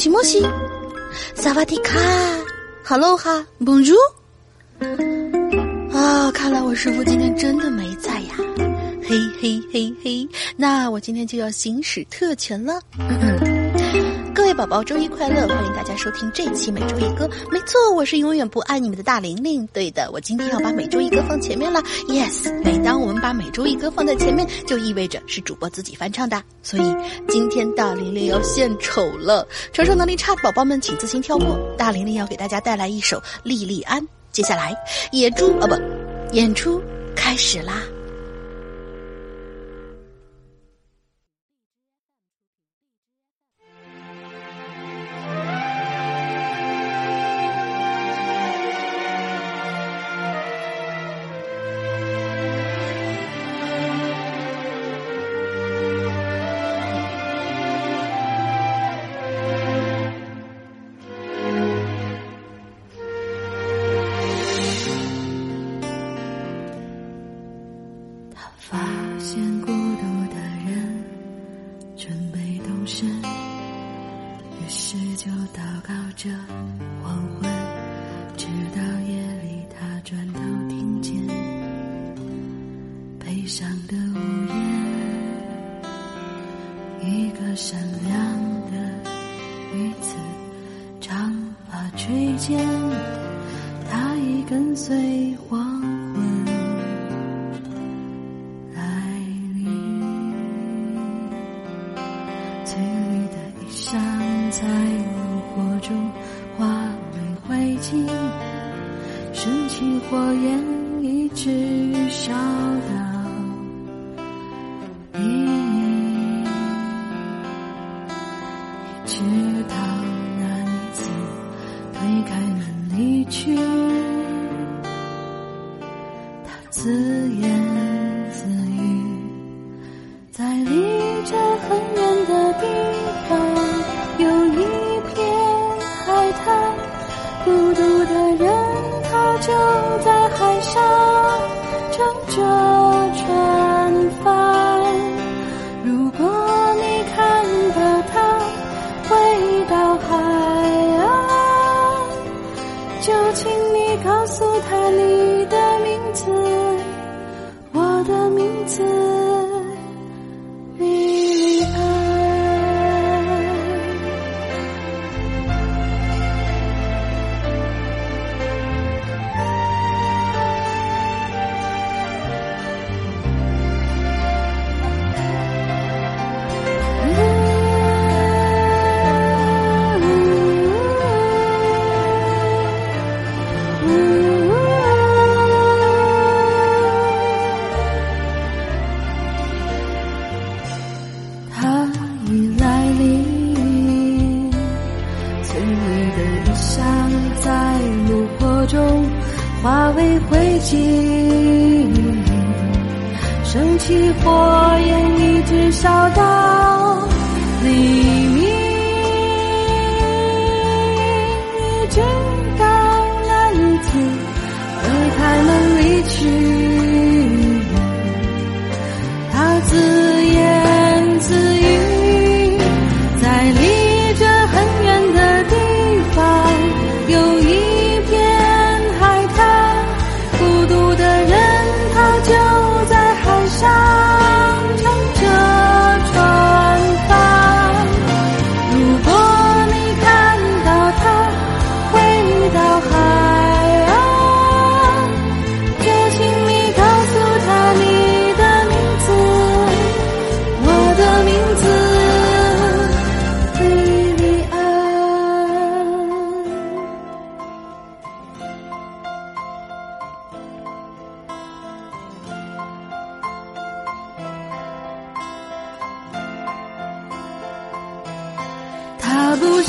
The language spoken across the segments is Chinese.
西莫西，萨瓦迪卡。哈喽哈，Bonjour。啊，看来我师傅今天真的没在呀，嘿嘿嘿嘿，那我今天就要行使特权了。位宝宝，周一快乐！欢迎大家收听这期每周一歌。没错，我是永远不爱你们的大玲玲。对的，我今天要把每周一歌放前面了。Yes，每当我们把每周一歌放在前面，就意味着是主播自己翻唱的。所以今天大玲玲要献丑了，承受能力差的宝宝们请自行跳过。大玲玲要给大家带来一首《莉莉安》。接下来，野猪啊不，演出开始啦。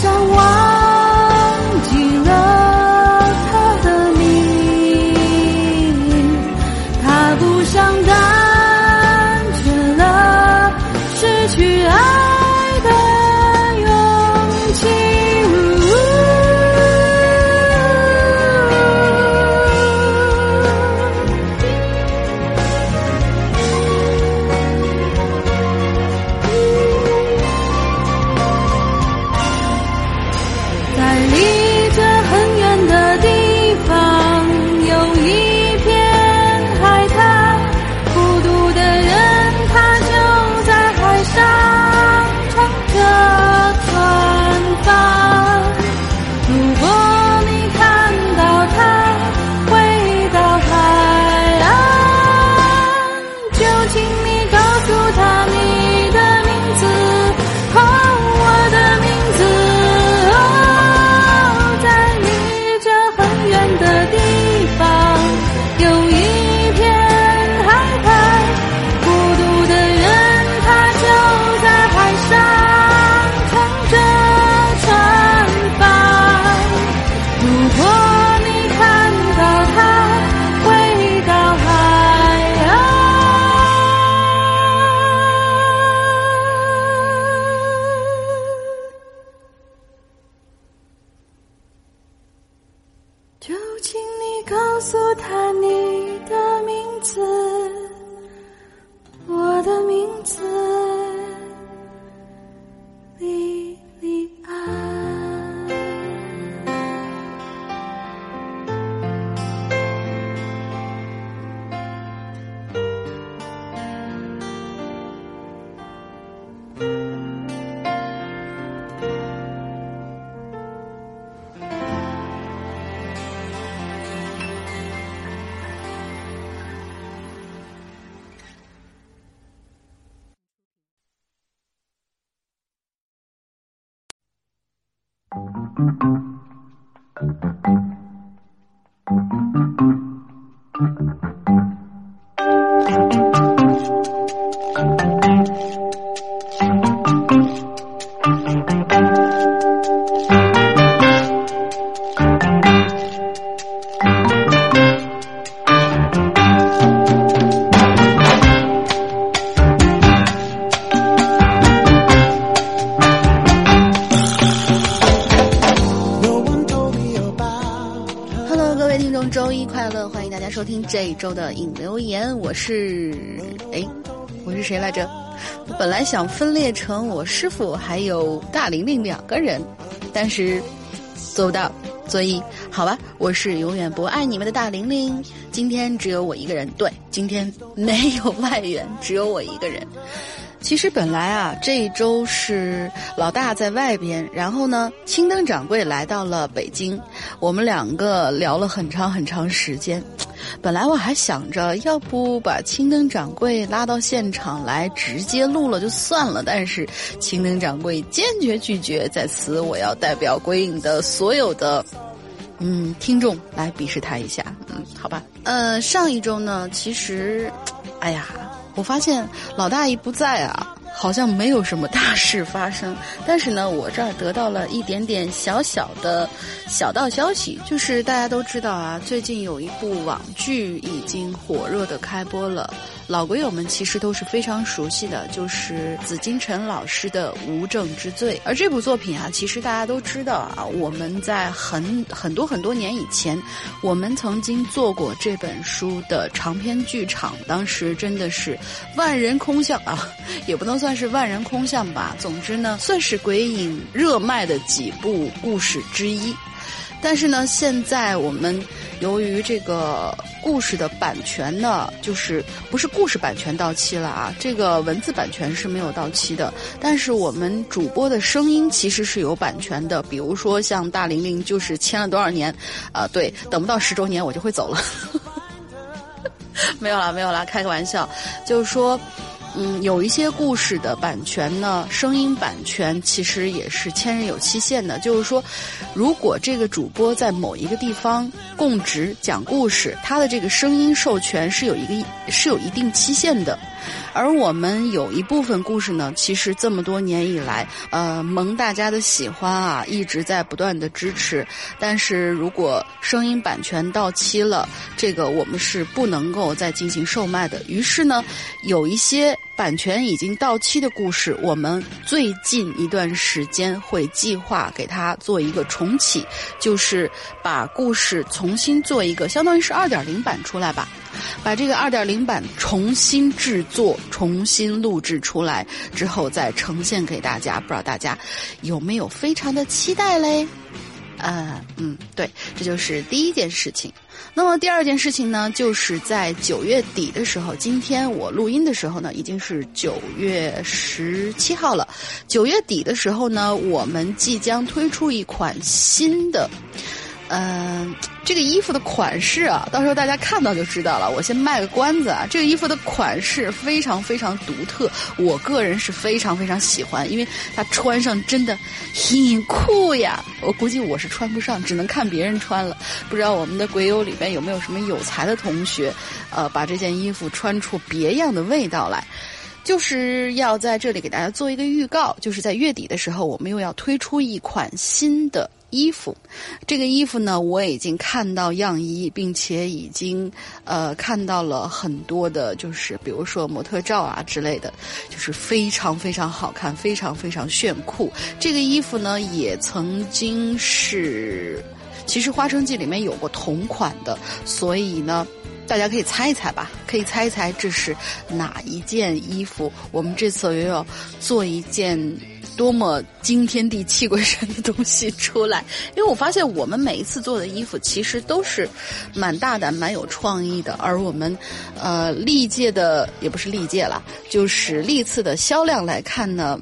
向往我是哎，我是谁来着？我本来想分裂成我师傅还有大玲玲两个人，但是做不到，所以好吧，我是永远不爱你们的大玲玲。今天只有我一个人，对，今天没有外援，只有我一个人。其实本来啊，这一周是老大在外边，然后呢，青灯掌柜来到了北京，我们两个聊了很长很长时间。本来我还想着，要不把青灯掌柜拉到现场来直接录了就算了，但是青灯掌柜坚决拒绝。在此，我要代表鬼影的所有的。嗯，听众来鄙视他一下，嗯，好吧。呃，上一周呢，其实，哎呀，我发现老大一不在啊，好像没有什么大事发生。但是呢，我这儿得到了一点点小小的小道消息，就是大家都知道啊，最近有一部网剧已经火热的开播了。老鬼友们其实都是非常熟悉的，就是紫金陈老师的《无证之罪》。而这部作品啊，其实大家都知道啊，我们在很很多很多年以前，我们曾经做过这本书的长篇剧场，当时真的是万人空巷啊，也不能算是万人空巷吧。总之呢，算是鬼影热卖的几部故事之一。但是呢，现在我们由于这个故事的版权呢，就是不是故事版权到期了啊，这个文字版权是没有到期的。但是我们主播的声音其实是有版权的，比如说像大玲玲就是签了多少年，啊，对，等不到十周年我就会走了。没有啦，没有啦，开个玩笑，就是说。嗯，有一些故事的版权呢，声音版权其实也是千人有期限的。就是说，如果这个主播在某一个地方供职讲故事，他的这个声音授权是有一个是有一定期限的。而我们有一部分故事呢，其实这么多年以来，呃，蒙大家的喜欢啊，一直在不断的支持。但是如果声音版权到期了，这个我们是不能够再进行售卖的。于是呢，有一些版权已经到期的故事，我们最近一段时间会计划给它做一个重启，就是把故事重新做一个，相当于是二点零版出来吧。把这个二点零版重新制作、重新录制出来之后，再呈现给大家。不知道大家有没有非常的期待嘞？呃，嗯，对，这就是第一件事情。那么第二件事情呢，就是在九月底的时候，今天我录音的时候呢，已经是九月十七号了。九月底的时候呢，我们即将推出一款新的。嗯，这个衣服的款式啊，到时候大家看到就知道了。我先卖个关子啊，这个衣服的款式非常非常独特，我个人是非常非常喜欢，因为它穿上真的很酷呀。我估计我是穿不上，只能看别人穿了。不知道我们的鬼友里边有没有什么有才的同学，呃，把这件衣服穿出别样的味道来。就是要在这里给大家做一个预告，就是在月底的时候，我们又要推出一款新的。衣服，这个衣服呢，我已经看到样衣，并且已经呃看到了很多的，就是比如说模特照啊之类的，就是非常非常好看，非常非常炫酷。这个衣服呢，也曾经是，其实《花城记》里面有过同款的，所以呢，大家可以猜一猜吧，可以猜一猜这是哪一件衣服。我们这次又要做一件。多么惊天地泣鬼神的东西出来！因为我发现我们每一次做的衣服其实都是蛮大胆、蛮有创意的，而我们呃历届的也不是历届了，就是历次的销量来看呢，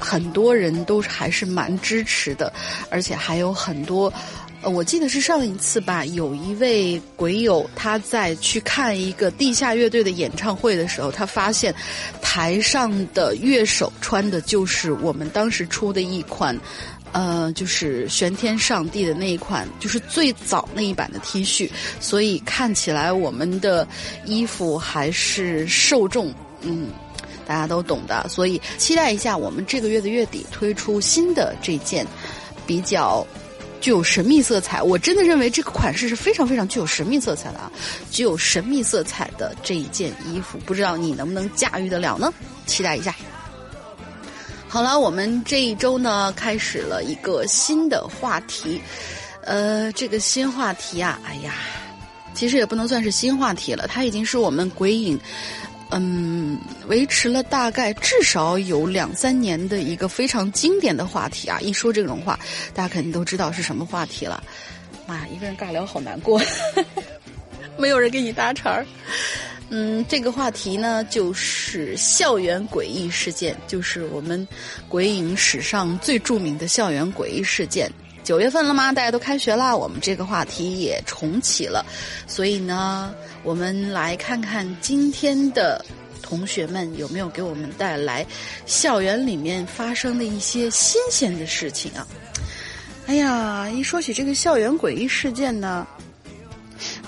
很多人都还是蛮支持的，而且还有很多。呃，我记得是上一次吧，有一位鬼友他在去看一个地下乐队的演唱会的时候，他发现台上的乐手穿的就是我们当时出的一款，呃，就是玄天上帝的那一款，就是最早那一版的 T 恤，所以看起来我们的衣服还是受众，嗯，大家都懂的，所以期待一下我们这个月的月底推出新的这件比较。具有神秘色彩，我真的认为这个款式是非常非常具有神秘色彩的啊！具有神秘色彩的这一件衣服，不知道你能不能驾驭得了呢？期待一下。好了，我们这一周呢开始了一个新的话题，呃，这个新话题啊，哎呀，其实也不能算是新话题了，它已经是我们鬼影。嗯，维持了大概至少有两三年的一个非常经典的话题啊！一说这种话，大家肯定都知道是什么话题了。妈呀，一个人尬聊好难过，没有人给你搭茬儿。嗯，这个话题呢，就是校园诡异事件，就是我们鬼影史上最著名的校园诡异事件。九月份了吗？大家都开学啦，我们这个话题也重启了，所以呢。我们来看看今天的同学们有没有给我们带来校园里面发生的一些新鲜的事情啊！哎呀，一说起这个校园诡异事件呢，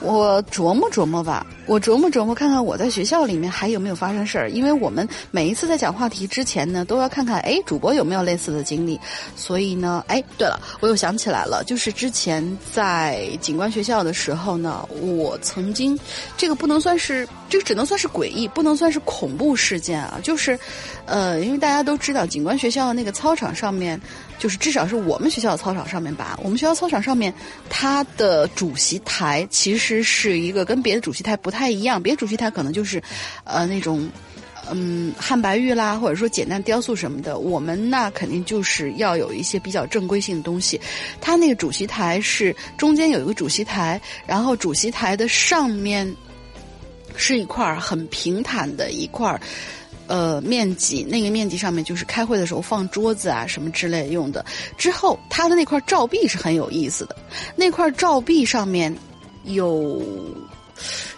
我琢磨琢磨吧，我琢磨琢磨，看看我在学校里面还有没有发生事儿。因为我们每一次在讲话题之前呢，都要看看，哎，主播有没有类似的经历。所以呢，哎，对了，我又想起来了，就是之前在警官学校的时候呢，我曾经，这个不能算是，这个只能算是诡异，不能算是恐怖事件啊。就是，呃，因为大家都知道，警官学校那个操场上面。就是至少是我们学校的操场上面吧，我们学校操场上面，它的主席台其实是一个跟别的主席台不太一样，别的主席台可能就是，呃，那种，嗯，汉白玉啦，或者说简单雕塑什么的。我们那肯定就是要有一些比较正规性的东西。它那个主席台是中间有一个主席台，然后主席台的上面是一块很平坦的一块。呃，面积那个面积上面就是开会的时候放桌子啊什么之类用的。之后，它的那块照壁是很有意思的。那块照壁上面有，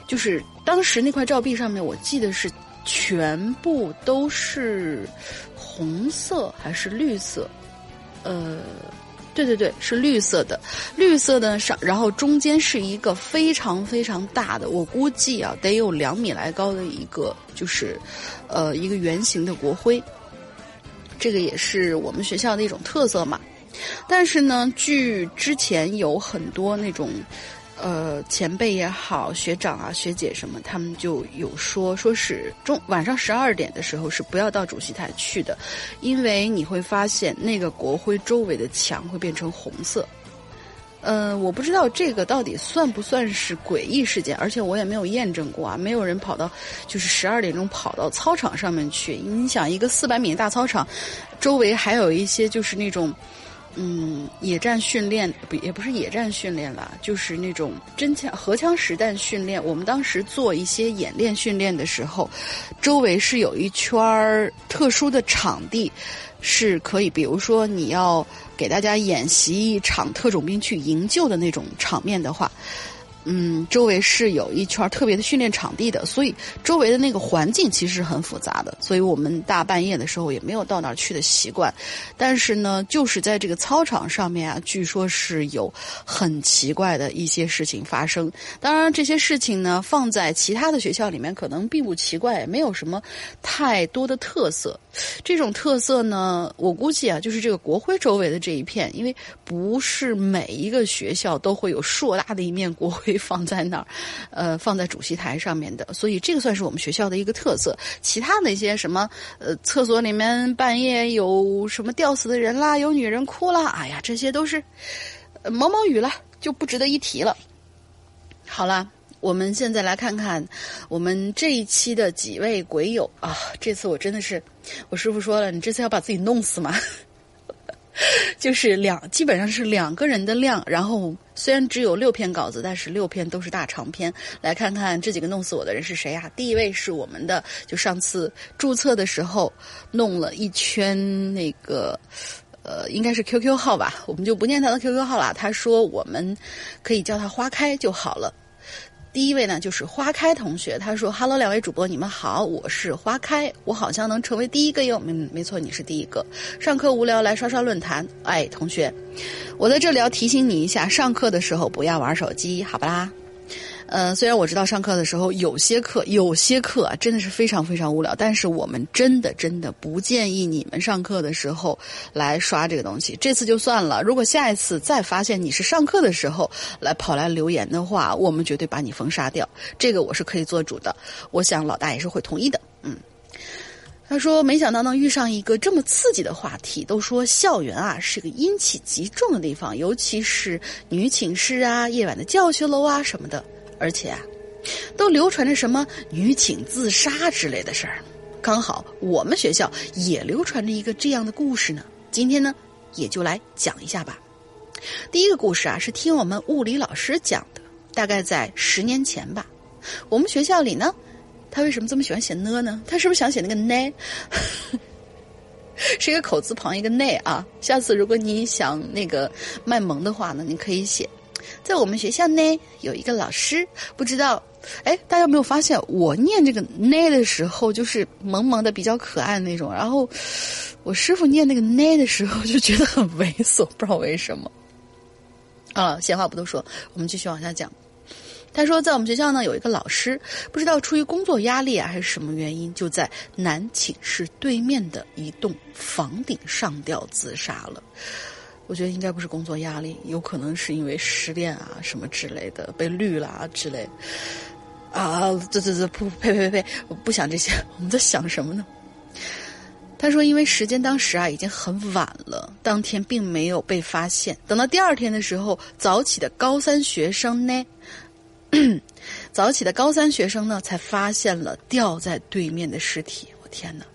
就是当时那块照壁上面，我记得是全部都是红色还是绿色？呃。对对对，是绿色的，绿色的上，然后中间是一个非常非常大的，我估计啊得有两米来高的一个，就是，呃，一个圆形的国徽。这个也是我们学校的一种特色嘛。但是呢，据之前有很多那种。呃，前辈也好，学长啊、学姐什么，他们就有说，说是中晚上十二点的时候是不要到主席台去的，因为你会发现那个国徽周围的墙会变成红色。嗯，我不知道这个到底算不算是诡异事件，而且我也没有验证过啊，没有人跑到就是十二点钟跑到操场上面去。你想，一个四百米的大操场，周围还有一些就是那种。嗯，野战训练不也不是野战训练了，就是那种真枪、荷枪实弹训练。我们当时做一些演练训练的时候，周围是有一圈儿特殊的场地，是可以，比如说你要给大家演习一场特种兵去营救的那种场面的话。嗯，周围是有一圈特别的训练场地的，所以周围的那个环境其实很复杂的，所以我们大半夜的时候也没有到那儿去的习惯。但是呢，就是在这个操场上面啊，据说是有很奇怪的一些事情发生。当然，这些事情呢，放在其他的学校里面可能并不奇怪，也没有什么太多的特色。这种特色呢，我估计啊，就是这个国徽周围的这一片，因为不是每一个学校都会有硕大的一面国徽。放在那儿，呃，放在主席台上面的，所以这个算是我们学校的一个特色。其他那些什么，呃，厕所里面半夜有什么吊死的人啦，有女人哭啦，哎呀，这些都是毛毛雨了，就不值得一提了。好了，我们现在来看看我们这一期的几位鬼友啊，这次我真的是，我师傅说了，你这次要把自己弄死吗？就是两，基本上是两个人的量。然后虽然只有六篇稿子，但是六篇都是大长篇。来看看这几个弄死我的人是谁啊？第一位是我们的，就上次注册的时候弄了一圈那个，呃，应该是 QQ 号吧，我们就不念他的 QQ 号了。他说我们可以叫他花开就好了。第一位呢，就是花开同学，他说：“Hello，两位主播，你们好，我是花开，我好像能成为第一个哟。嗯没错，你是第一个。上课无聊来刷刷论坛，哎，同学，我在这里要提醒你一下，上课的时候不要玩手机，好不啦。”呃，虽然我知道上课的时候有些课有些课啊真的是非常非常无聊，但是我们真的真的不建议你们上课的时候来刷这个东西。这次就算了，如果下一次再发现你是上课的时候来跑来留言的话，我们绝对把你封杀掉。这个我是可以做主的，我想老大也是会同意的。嗯，他说没想到能遇上一个这么刺激的话题。都说校园啊是个阴气极重的地方，尤其是女寝室啊、夜晚的教学楼啊什么的。而且啊，都流传着什么女寝自杀之类的事儿，刚好我们学校也流传着一个这样的故事呢。今天呢，也就来讲一下吧。第一个故事啊，是听我们物理老师讲的，大概在十年前吧。我们学校里呢，他为什么这么喜欢写呢呢？他是不是想写那个呢？是一个口字旁一个内啊。下次如果你想那个卖萌的话呢，你可以写。在我们学校呢，有一个老师，不知道，哎，大家有没有发现，我念这个呢的时候，就是萌萌的、比较可爱的那种，然后我师傅念那个呢的时候，就觉得很猥琐，不知道为什么。啊，闲话不多说，我们继续往下讲。他说，在我们学校呢，有一个老师，不知道出于工作压力啊，还是什么原因，就在男寝室对面的一栋房顶上吊自杀了。我觉得应该不是工作压力，有可能是因为失恋啊什么之类的，被绿了啊之类。啊，这这这不呸呸呸！我不想这些，我们在想什么呢？他说，因为时间当时啊已经很晚了，当天并没有被发现。等到第二天的时候，早起的高三学生呢？早起的高三学生呢，才发现了吊在对面的尸体。我天哪！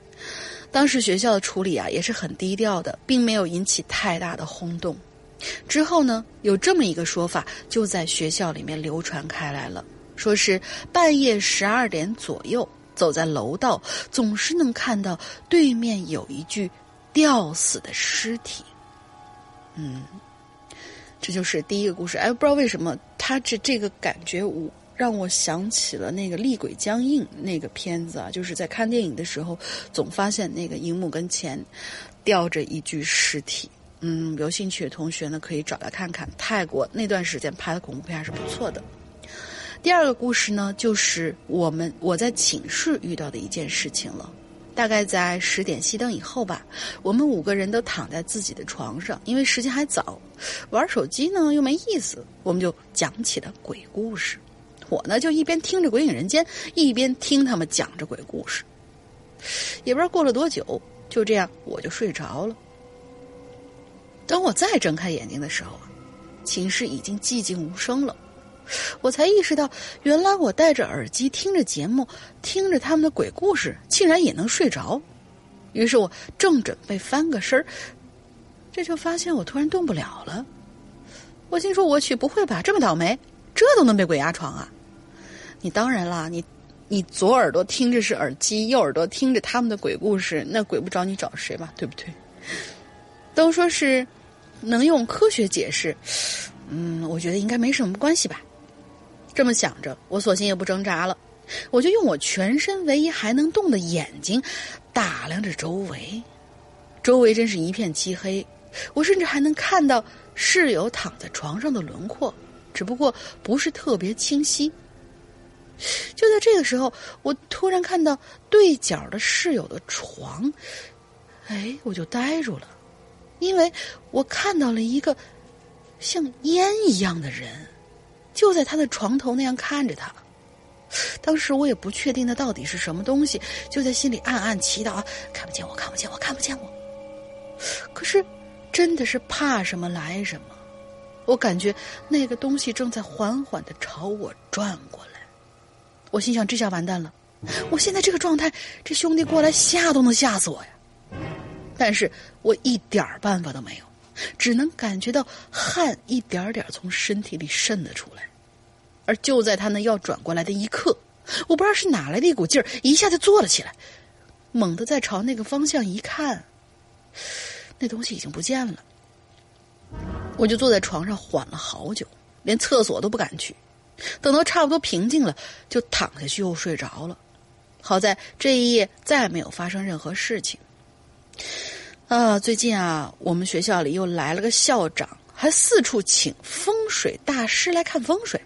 当时学校的处理啊也是很低调的，并没有引起太大的轰动。之后呢，有这么一个说法就在学校里面流传开来了，说是半夜十二点左右，走在楼道，总是能看到对面有一具吊死的尸体。嗯。这就是第一个故事，哎，不知道为什么他这这个感觉，我让我想起了那个《厉鬼僵硬》那个片子啊，就是在看电影的时候，总发现那个荧幕跟前吊着一具尸体。嗯，有兴趣的同学呢，可以找来看看。泰国那段时间拍的恐怖片还是不错的。第二个故事呢，就是我们我在寝室遇到的一件事情了。大概在十点熄灯以后吧，我们五个人都躺在自己的床上，因为时间还早，玩手机呢又没意思，我们就讲起了鬼故事。我呢就一边听着《鬼影人间》，一边听他们讲着鬼故事。也不知道过了多久，就这样我就睡着了。等我再睁开眼睛的时候啊，寝室已经寂静无声了。我才意识到，原来我戴着耳机听着节目，听着他们的鬼故事，竟然也能睡着。于是我正准备翻个身儿，这就发现我突然动不了了。我心说：“我去，不会吧？这么倒霉，这都能被鬼压床啊？”你当然啦，你你左耳朵听着是耳机，右耳朵听着他们的鬼故事，那鬼不找你找谁嘛？对不对？都说是能用科学解释，嗯，我觉得应该没什么关系吧。这么想着，我索性也不挣扎了，我就用我全身唯一还能动的眼睛打量着周围。周围真是一片漆黑，我甚至还能看到室友躺在床上的轮廓，只不过不是特别清晰。就在这个时候，我突然看到对角的室友的床，哎，我就呆住了，因为我看到了一个像烟一样的人。就在他的床头那样看着他，当时我也不确定那到底是什么东西，就在心里暗暗祈祷：看不见我，看不见我，看不见我。可是，真的是怕什么来什么，我感觉那个东西正在缓缓的朝我转过来。我心想：这下完蛋了，我现在这个状态，这兄弟过来吓都能吓死我呀！但是我一点办法都没有。只能感觉到汗一点点从身体里渗了出来，而就在他那要转过来的一刻，我不知道是哪来的一股劲儿，一下就坐了起来，猛地再朝那个方向一看，那东西已经不见了。我就坐在床上缓了好久，连厕所都不敢去，等到差不多平静了，就躺下去又睡着了。好在这一夜再没有发生任何事情。啊，最近啊，我们学校里又来了个校长，还四处请风水大师来看风水。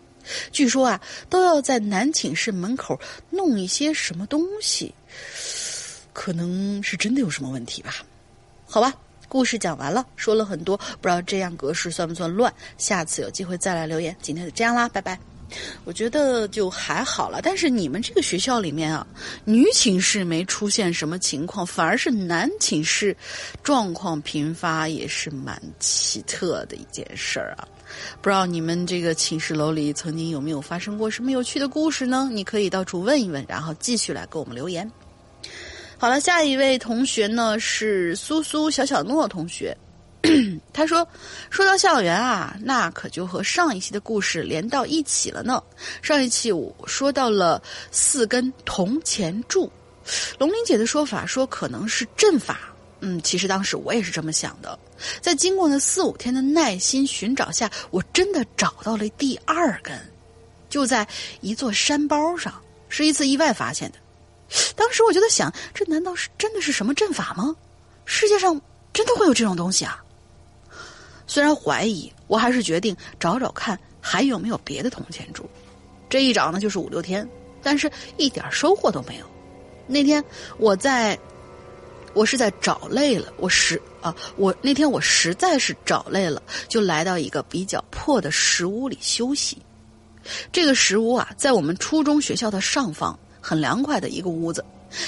据说啊，都要在男寝室门口弄一些什么东西，可能是真的有什么问题吧？好吧，故事讲完了，说了很多，不知道这样格式算不算乱？下次有机会再来留言。今天就这样啦，拜拜。我觉得就还好了，但是你们这个学校里面啊，女寝室没出现什么情况，反而是男寝室状况频发，也是蛮奇特的一件事儿啊。不知道你们这个寝室楼里曾经有没有发生过什么有趣的故事呢？你可以到处问一问，然后继续来给我们留言。好了，下一位同学呢是苏苏小小诺同学。他说：“说到校园啊，那可就和上一期的故事连到一起了呢。上一期我说到了四根铜钱柱，龙玲姐的说法说可能是阵法。嗯，其实当时我也是这么想的。在经过那四五天的耐心寻找下，我真的找到了第二根，就在一座山包上，是一次意外发现的。当时我就在想，这难道是真的是什么阵法吗？世界上真的会有这种东西啊？”虽然怀疑，我还是决定找找看还有没有别的铜钱柱。这一找呢就是五六天，但是一点收获都没有。那天我在，我是在找累了，我实啊，我那天我实在是找累了，就来到一个比较破的石屋里休息。这个石屋啊，在我们初中学校的上方，很凉快的一个屋子，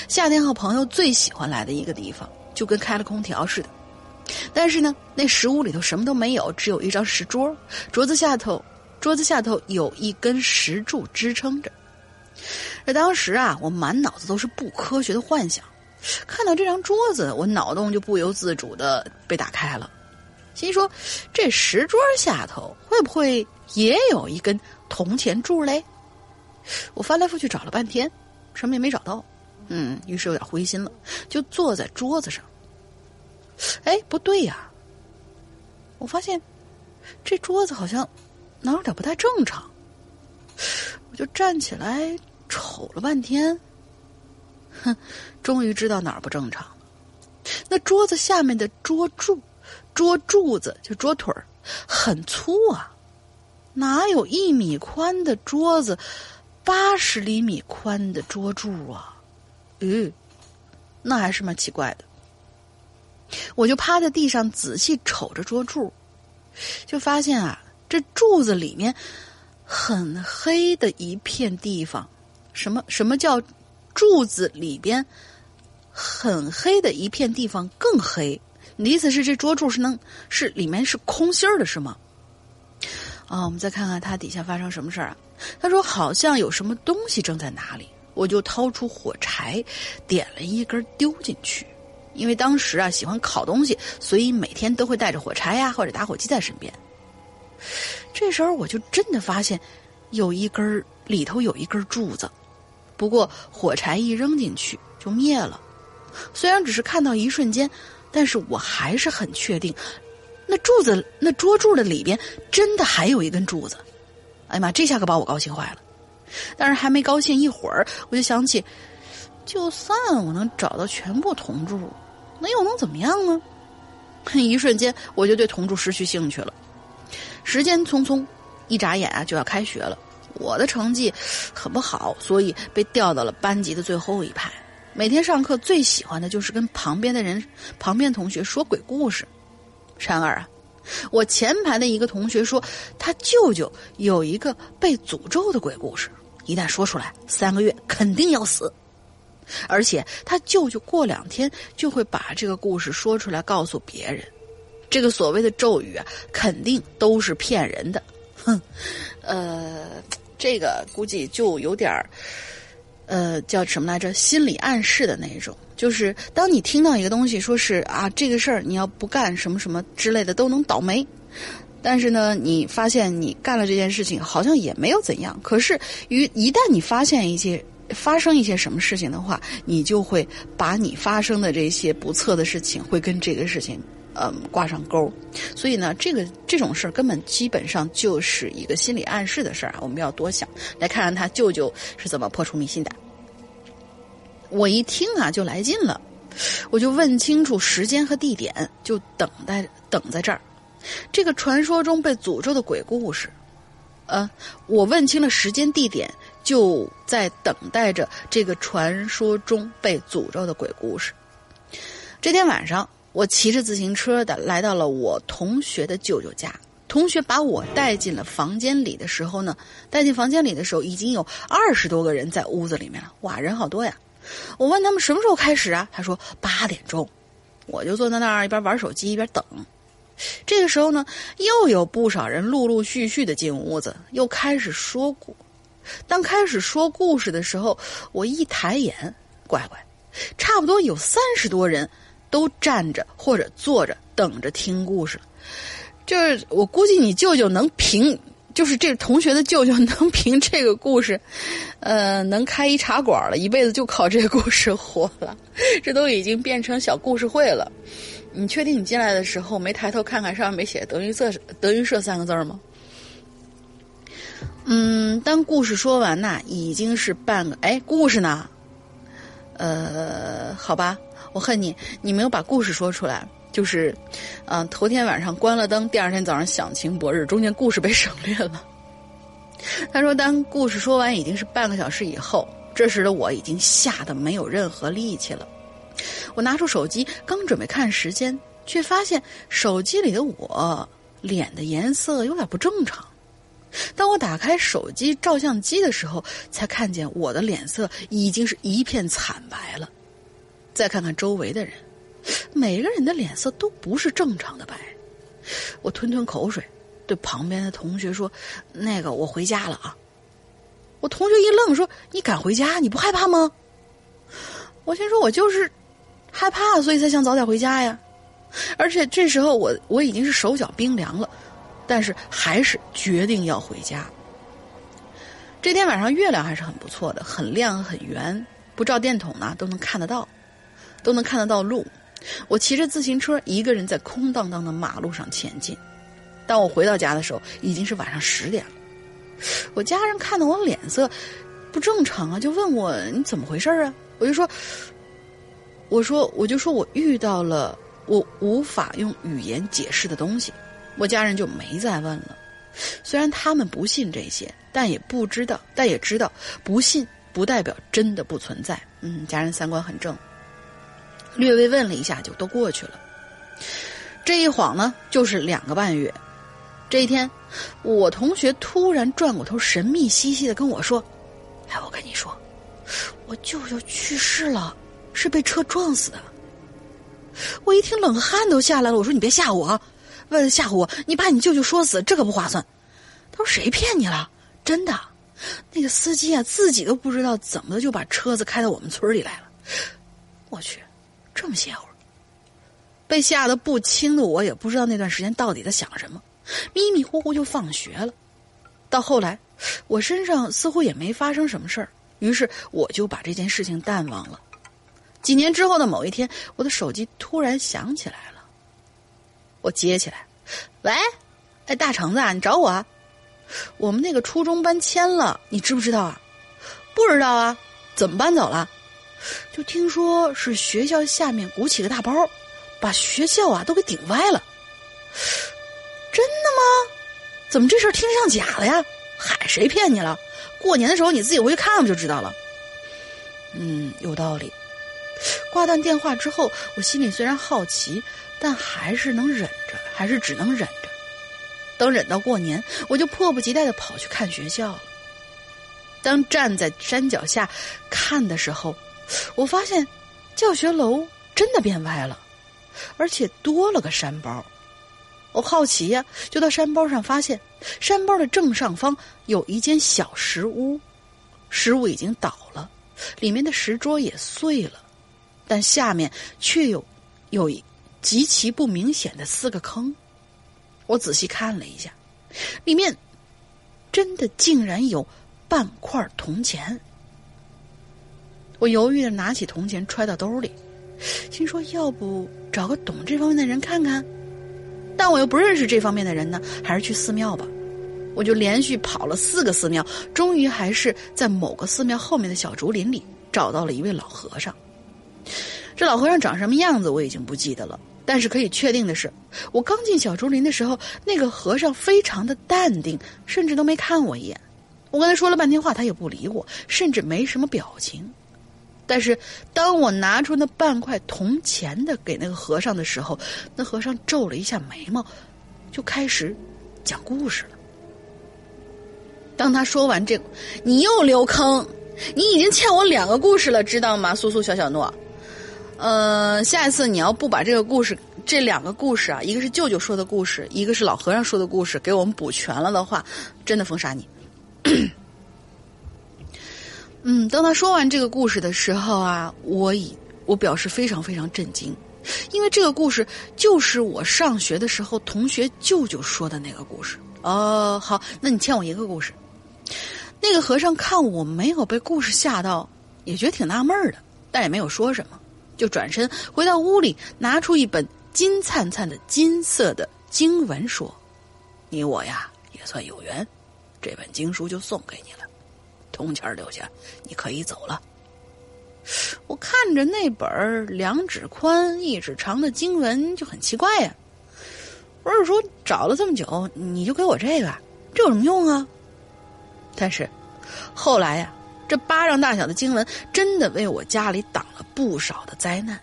夏天和朋友最喜欢来的一个地方，就跟开了空调似的。但是呢，那石屋里头什么都没有，只有一张石桌，桌子下头。桌子下头有一根石柱支撑着。这当时啊，我满脑子都是不科学的幻想。看到这张桌子，我脑洞就不由自主的被打开了，心说：这石桌下头会不会也有一根铜钱柱嘞？我翻来覆去找了半天，什么也没找到。嗯，于是有点灰心了，就坐在桌子上。哎，不对呀！我发现这桌子好像……哪有点不太正常？我就站起来瞅了半天，哼，终于知道哪儿不正常。那桌子下面的桌柱、桌柱子就桌腿儿很粗啊，哪有一米宽的桌子，八十厘米宽的桌柱啊？嗯，那还是蛮奇怪的。我就趴在地上仔细瞅着桌柱，就发现啊。这柱子里面很黑的一片地方，什么什么叫柱子里边很黑的一片地方更黑？你的意思是这桌柱是能是里面是空心儿的是吗？啊，我们再看看它底下发生什么事儿啊？他说好像有什么东西正在哪里，我就掏出火柴，点了一根丢进去，因为当时啊喜欢烤东西，所以每天都会带着火柴呀或者打火机在身边。这时候我就真的发现，有一根里头有一根柱子，不过火柴一扔进去就灭了。虽然只是看到一瞬间，但是我还是很确定，那柱子那桌柱的里边真的还有一根柱子。哎呀妈，这下可把我高兴坏了。但是还没高兴一会儿，我就想起，就算我能找到全部铜柱，那又能怎么样呢？一瞬间，我就对铜柱失去兴趣了。时间匆匆，一眨眼啊就要开学了。我的成绩很不好，所以被调到了班级的最后一排。每天上课最喜欢的就是跟旁边的人、旁边同学说鬼故事。然而啊，我前排的一个同学说，他舅舅有一个被诅咒的鬼故事，一旦说出来，三个月肯定要死。而且他舅舅过两天就会把这个故事说出来告诉别人。这个所谓的咒语啊，肯定都是骗人的，哼，呃，这个估计就有点儿，呃，叫什么来着？心理暗示的那种，就是当你听到一个东西，说是啊，这个事儿你要不干什么什么之类的都能倒霉，但是呢，你发现你干了这件事情，好像也没有怎样。可是，于一旦你发现一些发生一些什么事情的话，你就会把你发生的这些不测的事情，会跟这个事情。嗯，挂上钩，所以呢，这个这种事儿根本基本上就是一个心理暗示的事儿啊。我们要多想，来看看他舅舅是怎么破除迷信的。我一听啊，就来劲了，我就问清楚时间和地点，就等待等在这儿。这个传说中被诅咒的鬼故事，呃，我问清了时间地点，就在等待着这个传说中被诅咒的鬼故事。这天晚上。我骑着自行车的来到了我同学的舅舅家。同学把我带进了房间里的时候呢，带进房间里的时候已经有二十多个人在屋子里面了。哇，人好多呀！我问他们什么时候开始啊？他说八点钟。我就坐在那儿一边玩手机一边等。这个时候呢，又有不少人陆陆续续的进屋子，又开始说。当开始说故事的时候，我一抬眼，乖乖，差不多有三十多人。都站着或者坐着等着听故事，就是我估计你舅舅能凭，就是这同学的舅舅能凭这个故事，呃，能开一茶馆了，一辈子就靠这个故事活了。这都已经变成小故事会了。你确定你进来的时候没抬头看看上面没写“德云社”“德云社”三个字吗？嗯，当故事说完呐，已经是半个哎，故事呢？呃，好吧。我恨你，你没有把故事说出来。就是，嗯，头天晚上关了灯，第二天早上响晴博日，中间故事被省略了。他说，当故事说完已经是半个小时以后，这时的我已经吓得没有任何力气了。我拿出手机，刚准备看时间，却发现手机里的我脸的颜色有点不正常。当我打开手机照相机的时候，才看见我的脸色已经是一片惨白了。再看看周围的人，每个人的脸色都不是正常的白。我吞吞口水，对旁边的同学说：“那个，我回家了啊。”我同学一愣，说：“你敢回家？你不害怕吗？”我心说：“我就是害怕，所以才想早点回家呀。”而且这时候我我已经是手脚冰凉了，但是还是决定要回家。这天晚上月亮还是很不错的，很亮很圆，不照电筒呢都能看得到，都能看得到路。我骑着自行车，一个人在空荡荡的马路上前进。当我回到家的时候，已经是晚上十点了。我家人看到我脸色不正常啊，就问我你怎么回事啊？我就说，我说我就说我遇到了我无法用语言解释的东西。我家人就没再问了。虽然他们不信这些，但也不知道，但也知道不信不代表真的不存在。嗯，家人三观很正。略微问了一下，就都过去了。这一晃呢，就是两个半月。这一天，我同学突然转过头，神秘兮兮的跟我说：“哎，我跟你说，我舅舅去世了，是被车撞死的。”我一听，冷汗都下来了。我说：“你别吓我啊！为了吓唬我，你把你舅舅说死，这可不划算。”他说：“谁骗你了？真的，那个司机啊，自己都不知道怎么的就把车子开到我们村里来了。我去！”这么邪乎，被吓得不轻的我也不知道那段时间到底在想什么，迷迷糊糊就放学了。到后来，我身上似乎也没发生什么事儿，于是我就把这件事情淡忘了。几年之后的某一天，我的手机突然响起来了，我接起来，喂，哎，大橙子啊，你找我啊？我们那个初中搬迁了，你知不知道啊？不知道啊，怎么搬走了？就听说是学校下面鼓起个大包，把学校啊都给顶歪了。真的吗？怎么这事儿听着像假的呀？嗨，谁骗你了？过年的时候你自己回去看看就知道了。嗯，有道理。挂断电话之后，我心里虽然好奇，但还是能忍着，还是只能忍着。等忍到过年，我就迫不及待的跑去看学校了。当站在山脚下看的时候。我发现，教学楼真的变歪了，而且多了个山包。我好奇呀，就到山包上发现，山包的正上方有一间小石屋，石屋已经倒了，里面的石桌也碎了，但下面却有有一极其不明显的四个坑。我仔细看了一下，里面真的竟然有半块铜钱。我犹豫的拿起铜钱揣到兜里，心说要不找个懂这方面的人看看，但我又不认识这方面的人呢，还是去寺庙吧。我就连续跑了四个寺庙，终于还是在某个寺庙后面的小竹林里找到了一位老和尚。这老和尚长什么样子我已经不记得了，但是可以确定的是，我刚进小竹林的时候，那个和尚非常的淡定，甚至都没看我一眼。我跟他说了半天话，他也不理我，甚至没什么表情。但是，当我拿出那半块铜钱的给那个和尚的时候，那和尚皱了一下眉毛，就开始讲故事了。当他说完这，你又留坑，你已经欠我两个故事了，知道吗？苏苏小小诺，呃，下一次你要不把这个故事这两个故事啊，一个是舅舅说的故事，一个是老和尚说的故事，给我们补全了的话，真的封杀你。嗯，当他说完这个故事的时候啊，我以我表示非常非常震惊，因为这个故事就是我上学的时候同学舅舅说的那个故事。哦，好，那你欠我一个故事。那个和尚看我没有被故事吓到，也觉得挺纳闷的，但也没有说什么，就转身回到屋里，拿出一本金灿灿的金色的经文，说：“你我呀也算有缘，这本经书就送给你了。”铜钱留下，你可以走了。我看着那本两指宽、一指长的经文就很奇怪呀。我是说，找了这么久，你就给我这个，这有什么用啊？但是后来呀，这巴掌大小的经文真的为我家里挡了不少的灾难。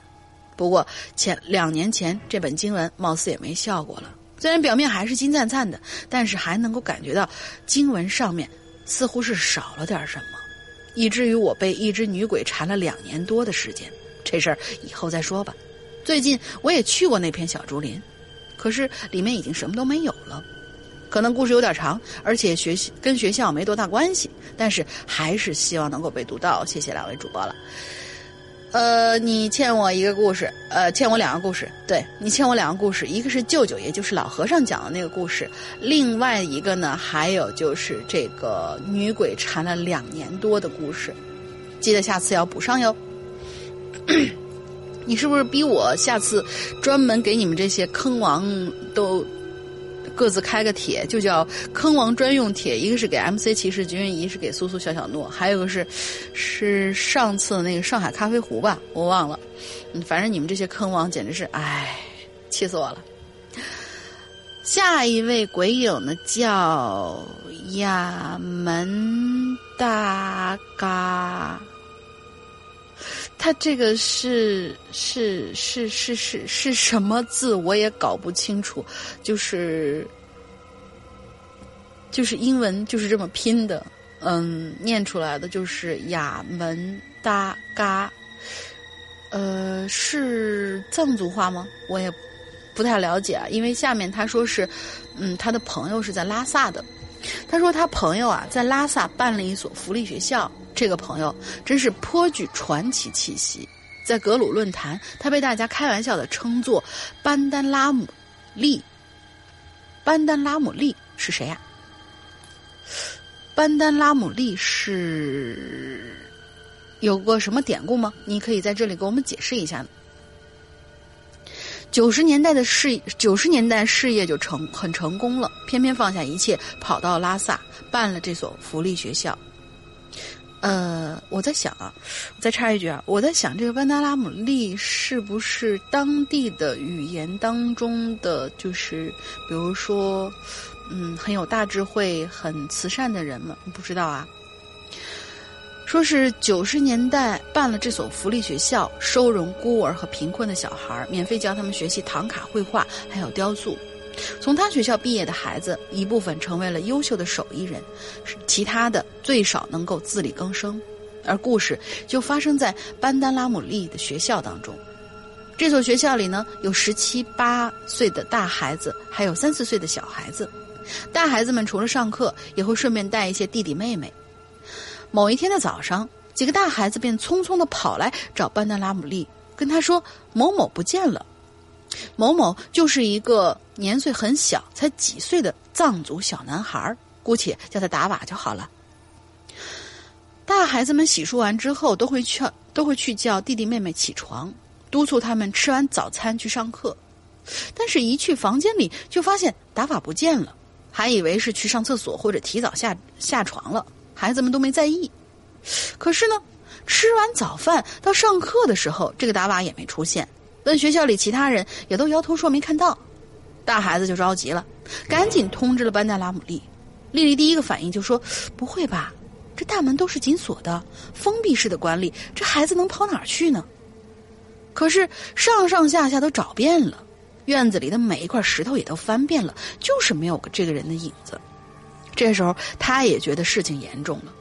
不过前两年前这本经文貌似也没效果了。虽然表面还是金灿灿的，但是还能够感觉到经文上面似乎是少了点什么，以至于我被一只女鬼缠了两年多的时间。这事儿以后再说吧。最近我也去过那片小竹林，可是里面已经什么都没有了。可能故事有点长，而且学习跟学校没多大关系，但是还是希望能够被读到。谢谢两位主播了。呃，你欠我一个故事，呃，欠我两个故事。对你欠我两个故事，一个是舅舅，也就是老和尚讲的那个故事，另外一个呢，还有就是这个女鬼缠了两年多的故事，记得下次要补上哟。你是不是逼我下次专门给你们这些坑王都？各自开个帖，就叫坑王专用帖。一个是给 MC 骑士君，一是给苏苏小小诺，还有个是，是上次那个上海咖啡壶吧，我忘了。反正你们这些坑王简直是，唉，气死我了。下一位鬼影呢，叫亚门大嘎。他这个是是是是是是什么字？我也搞不清楚，就是就是英文就是这么拼的，嗯，念出来的就是雅门达嘎，呃，是藏族话吗？我也不太了解啊，因为下面他说是，嗯，他的朋友是在拉萨的，他说他朋友啊在拉萨办了一所福利学校。这个朋友真是颇具传奇气息，在格鲁论坛，他被大家开玩笑的称作“班丹拉姆利”。班丹拉姆利是谁呀？班丹拉姆利是有过什么典故吗？你可以在这里给我们解释一下呢。九十年代的事，九十年代事业就成很成功了，偏偏放下一切，跑到拉萨办了这所福利学校。呃，我在想啊，再插一句啊，我在想这个班达拉姆利是不是当地的语言当中的，就是比如说，嗯，很有大智慧、很慈善的人们，不知道啊。说是九十年代办了这所福利学校，收容孤儿和贫困的小孩，免费教他们学习唐卡绘画，还有雕塑。从他学校毕业的孩子，一部分成为了优秀的手艺人，其他的最少能够自力更生。而故事就发生在班丹拉姆利的学校当中。这所学校里呢，有十七八岁的大孩子，还有三四岁的小孩子。大孩子们除了上课，也会顺便带一些弟弟妹妹。某一天的早上，几个大孩子便匆匆的跑来找班丹拉姆利，跟他说：“某某不见了。”某某就是一个年岁很小，才几岁的藏族小男孩姑且叫他达瓦就好了。大孩子们洗漱完之后，都会去都会去叫弟弟妹妹起床，督促他们吃完早餐去上课。但是，一去房间里，就发现达瓦不见了，还以为是去上厕所或者提早下下床了，孩子们都没在意。可是呢，吃完早饭到上课的时候，这个达瓦也没出现。问学校里其他人也都摇头说没看到，大孩子就着急了，赶紧通知了班达拉姆利。丽丽第一个反应就说：“不会吧，这大门都是紧锁的，封闭式的管理，这孩子能跑哪儿去呢？”可是上上下下都找遍了，院子里的每一块石头也都翻遍了，就是没有个这个人的影子。这时候他也觉得事情严重了，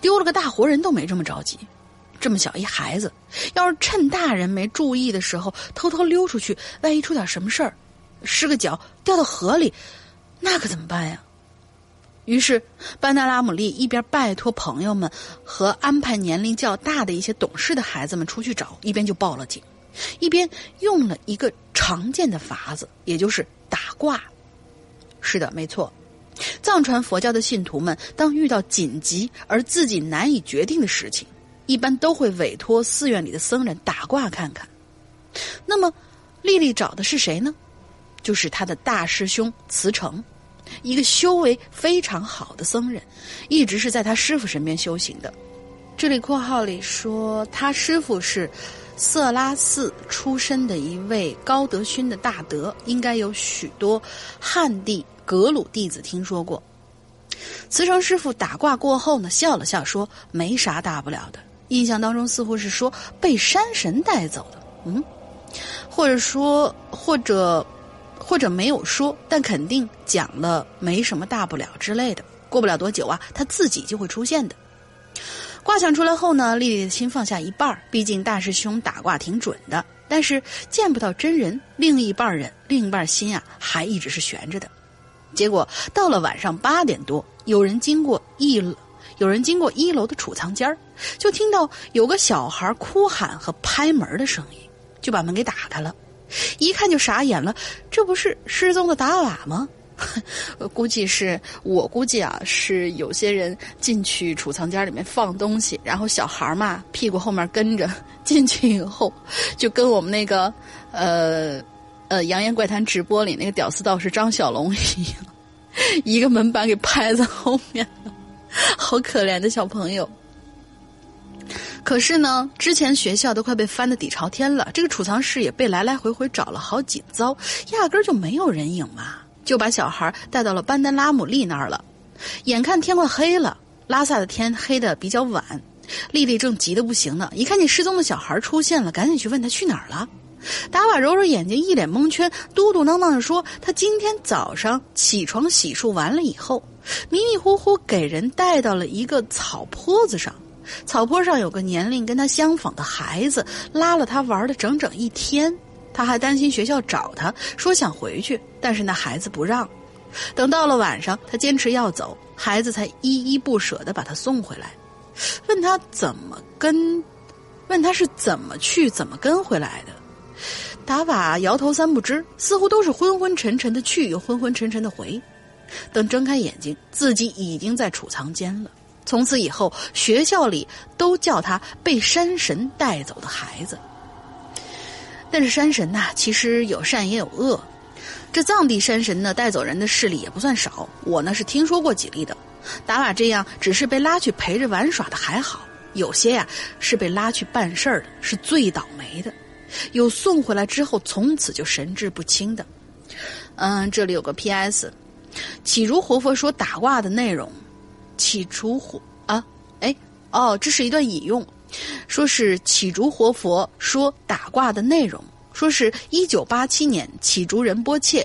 丢了个大活人都没这么着急。这么小一孩子，要是趁大人没注意的时候偷偷溜出去，万一出点什么事儿，失个脚掉到河里，那可怎么办呀？于是班达拉姆利一边拜托朋友们和安排年龄较大的一些懂事的孩子们出去找，一边就报了警，一边用了一个常见的法子，也就是打卦。是的，没错，藏传佛教的信徒们当遇到紧急而自己难以决定的事情。一般都会委托寺院里的僧人打卦看看。那么，丽丽找的是谁呢？就是她的大师兄慈诚，一个修为非常好的僧人，一直是在他师傅身边修行的。这里括号里说，他师傅是色拉寺出身的一位高德勋的大德，应该有许多汉地格鲁弟子听说过。慈诚师傅打卦过后呢，笑了笑说：“没啥大不了的。”印象当中似乎是说被山神带走的，嗯，或者说或者或者没有说，但肯定讲了没什么大不了之类的。过不了多久啊，他自己就会出现的。卦象出来后呢，丽丽的心放下一半毕竟大师兄打卦挺准的。但是见不到真人，另一半人另一半心啊，还一直是悬着的。结果到了晚上八点多，有人经过一有人经过一楼的储藏间就听到有个小孩哭喊和拍门的声音，就把门给打开了。一看就傻眼了，这不是失踪的达瓦吗？估计是我估计啊，是有些人进去储藏间里面放东西，然后小孩嘛屁股后面跟着进去以后，就跟我们那个呃呃《扬言怪谈》直播里那个屌丝道士张小龙一样，一个门板给拍在后面了，好可怜的小朋友。可是呢，之前学校都快被翻得底朝天了，这个储藏室也被来来回回找了好几遭，压根儿就没有人影嘛。就把小孩带到了班丹拉姆利那儿了。眼看天快黑了，拉萨的天黑的比较晚，丽丽正急得不行呢。一看见失踪的小孩出现了，赶紧去问他去哪儿了。达瓦揉揉眼睛，一脸蒙圈，嘟嘟囔囔的说：“他今天早上起床洗漱完了以后，迷迷糊糊给人带到了一个草坡子上，草坡上有个年龄跟他相仿的孩子，拉了他玩了整整一天。”他还担心学校找他，说想回去，但是那孩子不让。等到了晚上，他坚持要走，孩子才依依不舍的把他送回来。问他怎么跟，问他是怎么去，怎么跟回来的。达瓦摇头三不知，似乎都是昏昏沉沉的去，又昏昏沉沉的回。等睁开眼睛，自己已经在储藏间了。从此以后，学校里都叫他被山神带走的孩子。但是山神呐，其实有善也有恶。这藏地山神呢，带走人的势力也不算少。我呢是听说过几例的。达瓦这样只是被拉去陪着玩耍的还好，有些呀是被拉去办事儿的，是最倒霉的。有送回来之后从此就神志不清的。嗯，这里有个 P.S.，启如活佛说打卦的内容，启如活啊，哎哦，这是一段引用。说是启竹活佛说打卦的内容，说是一九八七年启竹仁波切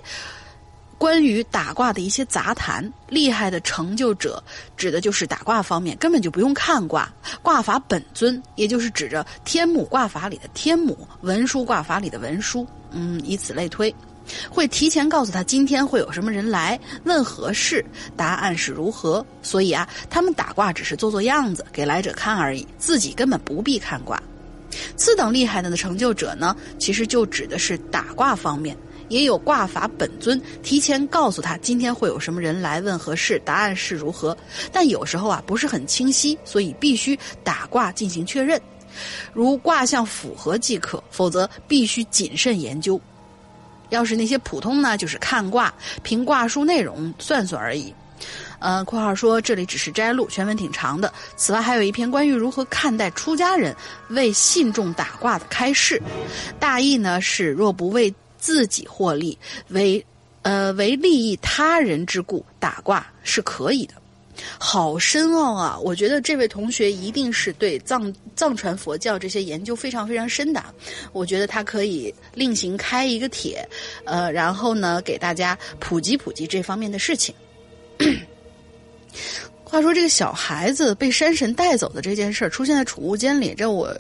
关于打卦的一些杂谈，厉害的成就者指的就是打卦方面，根本就不用看卦，卦法本尊，也就是指着天母卦法里的天母，文书卦法里的文书，嗯，以此类推。会提前告诉他今天会有什么人来问何事，答案是如何。所以啊，他们打卦只是做做样子给来者看而已，自己根本不必看卦。次等厉害的成就者呢，其实就指的是打卦方面，也有卦法本尊提前告诉他今天会有什么人来问何事，答案是如何。但有时候啊不是很清晰，所以必须打卦进行确认，如卦象符合即可，否则必须谨慎研究。要是那些普通呢，就是看卦，凭卦书内容算算而已。呃，括号说这里只是摘录，全文挺长的。此外还有一篇关于如何看待出家人为信众打卦的开示，大意呢是若不为自己获利，为呃为利益他人之故打卦是可以的。好深奥啊！我觉得这位同学一定是对藏藏传佛教这些研究非常非常深的。我觉得他可以另行开一个帖，呃，然后呢给大家普及普及这方面的事情。话说这个小孩子被山神带走的这件事儿出现在储物间里，这我，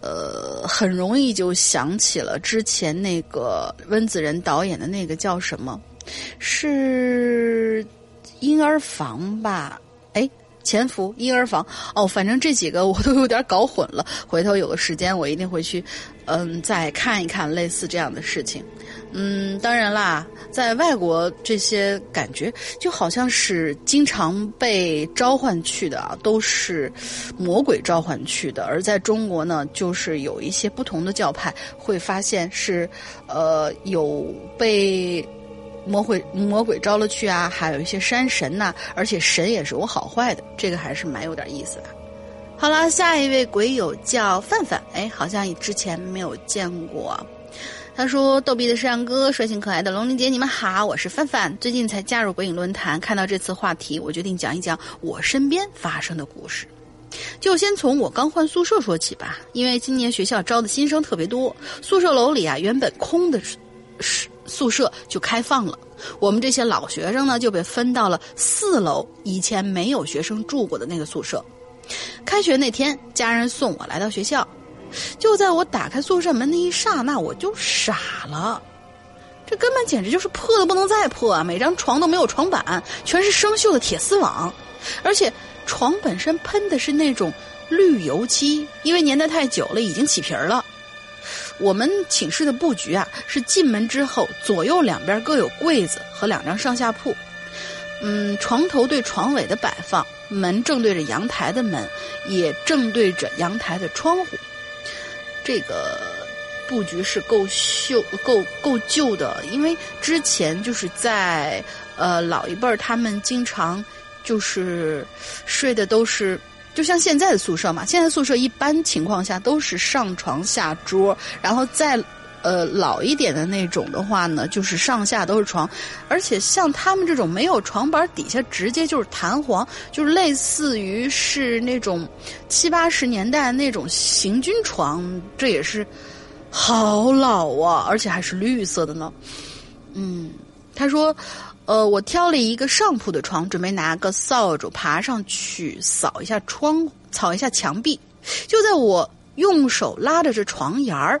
呃，很容易就想起了之前那个温子仁导演的那个叫什么，是。婴儿房吧，哎，潜伏婴儿房哦，反正这几个我都有点搞混了。回头有个时间，我一定会去，嗯，再看一看类似这样的事情。嗯，当然啦，在外国这些感觉就好像是经常被召唤去的啊，都是魔鬼召唤去的。而在中国呢，就是有一些不同的教派会发现是，呃，有被。魔鬼魔鬼招了去啊，还有一些山神呐，而且神也是有好坏的，这个还是蛮有点意思的。好了，下一位鬼友叫范范，哎，好像之前没有见过。他说：“逗比的山羊哥，帅性可爱的龙玲姐，你们好，我是范范。最近才加入鬼影论坛，看到这次话题，我决定讲一讲我身边发生的故事。就先从我刚换宿舍说起吧，因为今年学校招的新生特别多，宿舍楼里啊原本空的是宿舍就开放了，我们这些老学生呢就被分到了四楼以前没有学生住过的那个宿舍。开学那天，家人送我来到学校。”就在我打开宿舍门那一刹那，我就傻了。这根本简直就是破的不能再破啊！每张床都没有床板，全是生锈的铁丝网，而且床本身喷的是那种绿油漆，因为年代太久了，已经起皮儿了。我们寝室的布局啊，是进门之后左右两边各有柜子和两张上下铺，嗯，床头对床尾的摆放，门正对着阳台的门，也正对着阳台的窗户。这个布局是够旧、够够旧的，因为之前就是在呃老一辈儿，他们经常就是睡的都是就像现在的宿舍嘛。现在宿舍一般情况下都是上床下桌，然后再。呃，老一点的那种的话呢，就是上下都是床，而且像他们这种没有床板，底下直接就是弹簧，就是类似于是那种七八十年代那种行军床，这也是好老啊，而且还是绿色的呢。嗯，他说，呃，我挑了一个上铺的床，准备拿个扫帚爬上去扫一下窗，扫一下墙壁。就在我用手拉着这床沿儿。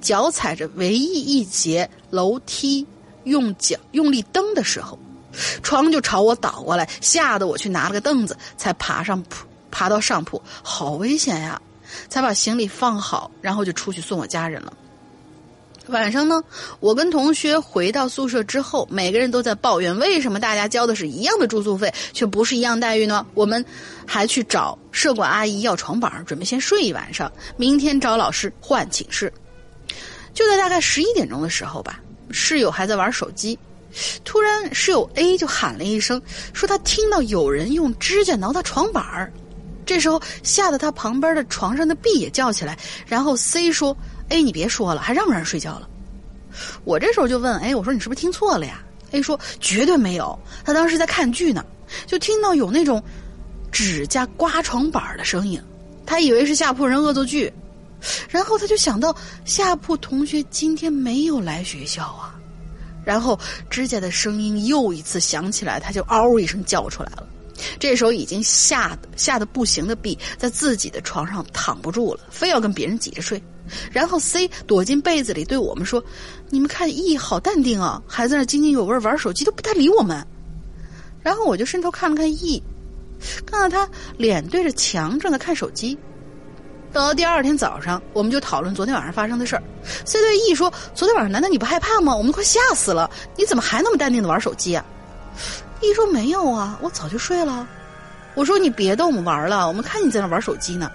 脚踩着唯一一节楼梯，用脚用力蹬的时候，床就朝我倒过来，吓得我去拿了个凳子，才爬上铺，爬到上铺，好危险呀！才把行李放好，然后就出去送我家人了。晚上呢，我跟同学回到宿舍之后，每个人都在抱怨，为什么大家交的是一样的住宿费，却不是一样待遇呢？我们还去找舍管阿姨要床板，准备先睡一晚上，明天找老师换寝室。就在大概十一点钟的时候吧，室友还在玩手机，突然室友 A 就喊了一声，说他听到有人用指甲挠他床板儿。这时候吓得他旁边的床上的 B 也叫起来，然后 C 说：“A 你别说了，还让不让人睡觉了？”我这时候就问：“哎，我说你是不是听错了呀？”A 说：“绝对没有，他当时在看剧呢，就听到有那种指甲刮床板的声音，他以为是下铺人恶作剧。”然后他就想到下铺同学今天没有来学校啊，然后指甲的声音又一次响起来，他就嗷一声叫出来了。这时候已经吓得吓得不行的 B 在自己的床上躺不住了，非要跟别人挤着睡。然后 C 躲进被子里对我们说：“你们看 E 好淡定啊，还在那津津有味玩手机，都不太理我们。”然后我就伸头看了看 E，看到他脸对着墙正在看手机。等到第二天早上，我们就讨论昨天晚上发生的事儿。C 对 E 说：“昨天晚上难道你不害怕吗？我们快吓死了，你怎么还那么淡定的玩手机啊？”E 说：“没有啊，我早就睡了。”我说：“你别逗我们玩了，我们看你在那玩手机呢。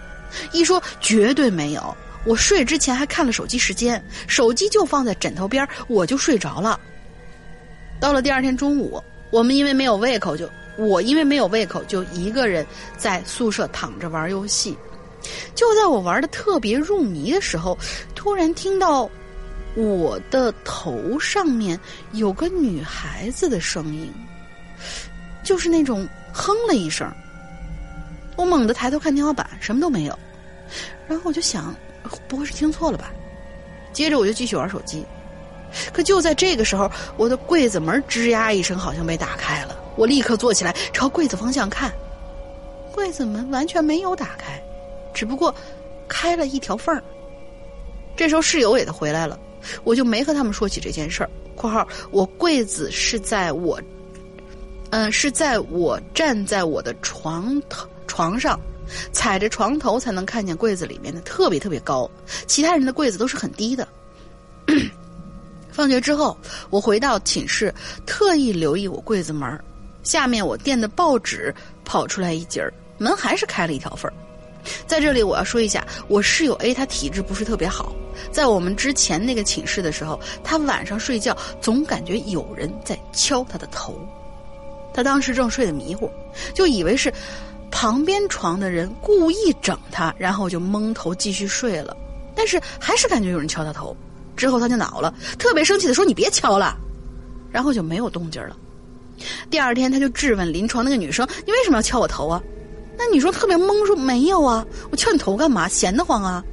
”E 说：“绝对没有，我睡之前还看了手机时间，手机就放在枕头边，我就睡着了。”到了第二天中午，我们因为没有胃口，就我因为没有胃口，就一个人在宿舍躺着玩游戏。就在我玩的特别入迷的时候，突然听到我的头上面有个女孩子的声音，就是那种哼了一声。我猛地抬头看天花板，什么都没有。然后我就想，不会是听错了吧？接着我就继续玩手机。可就在这个时候，我的柜子门吱呀一声，好像被打开了。我立刻坐起来，朝柜子方向看，柜子门完全没有打开。只不过开了一条缝儿。这时候室友也都回来了，我就没和他们说起这件事儿。（括号我柜子是在我，嗯，是在我站在我的床头床上，踩着床头才能看见柜子里面的，特别特别高。其他人的柜子都是很低的。放学之后，我回到寝室，特意留意我柜子门下面我垫的报纸跑出来一截儿，门还是开了一条缝儿。在这里，我要说一下，我室友 A 他体质不是特别好，在我们之前那个寝室的时候，他晚上睡觉总感觉有人在敲他的头，他当时正睡得迷糊，就以为是旁边床的人故意整他，然后就蒙头继续睡了，但是还是感觉有人敲他头，之后他就恼了，特别生气的说：“你别敲了。”然后就没有动静了。第二天他就质问临床那个女生：“你为什么要敲我头啊？”那女生特别懵说：“没有啊，我敲你头干嘛？闲得慌啊。”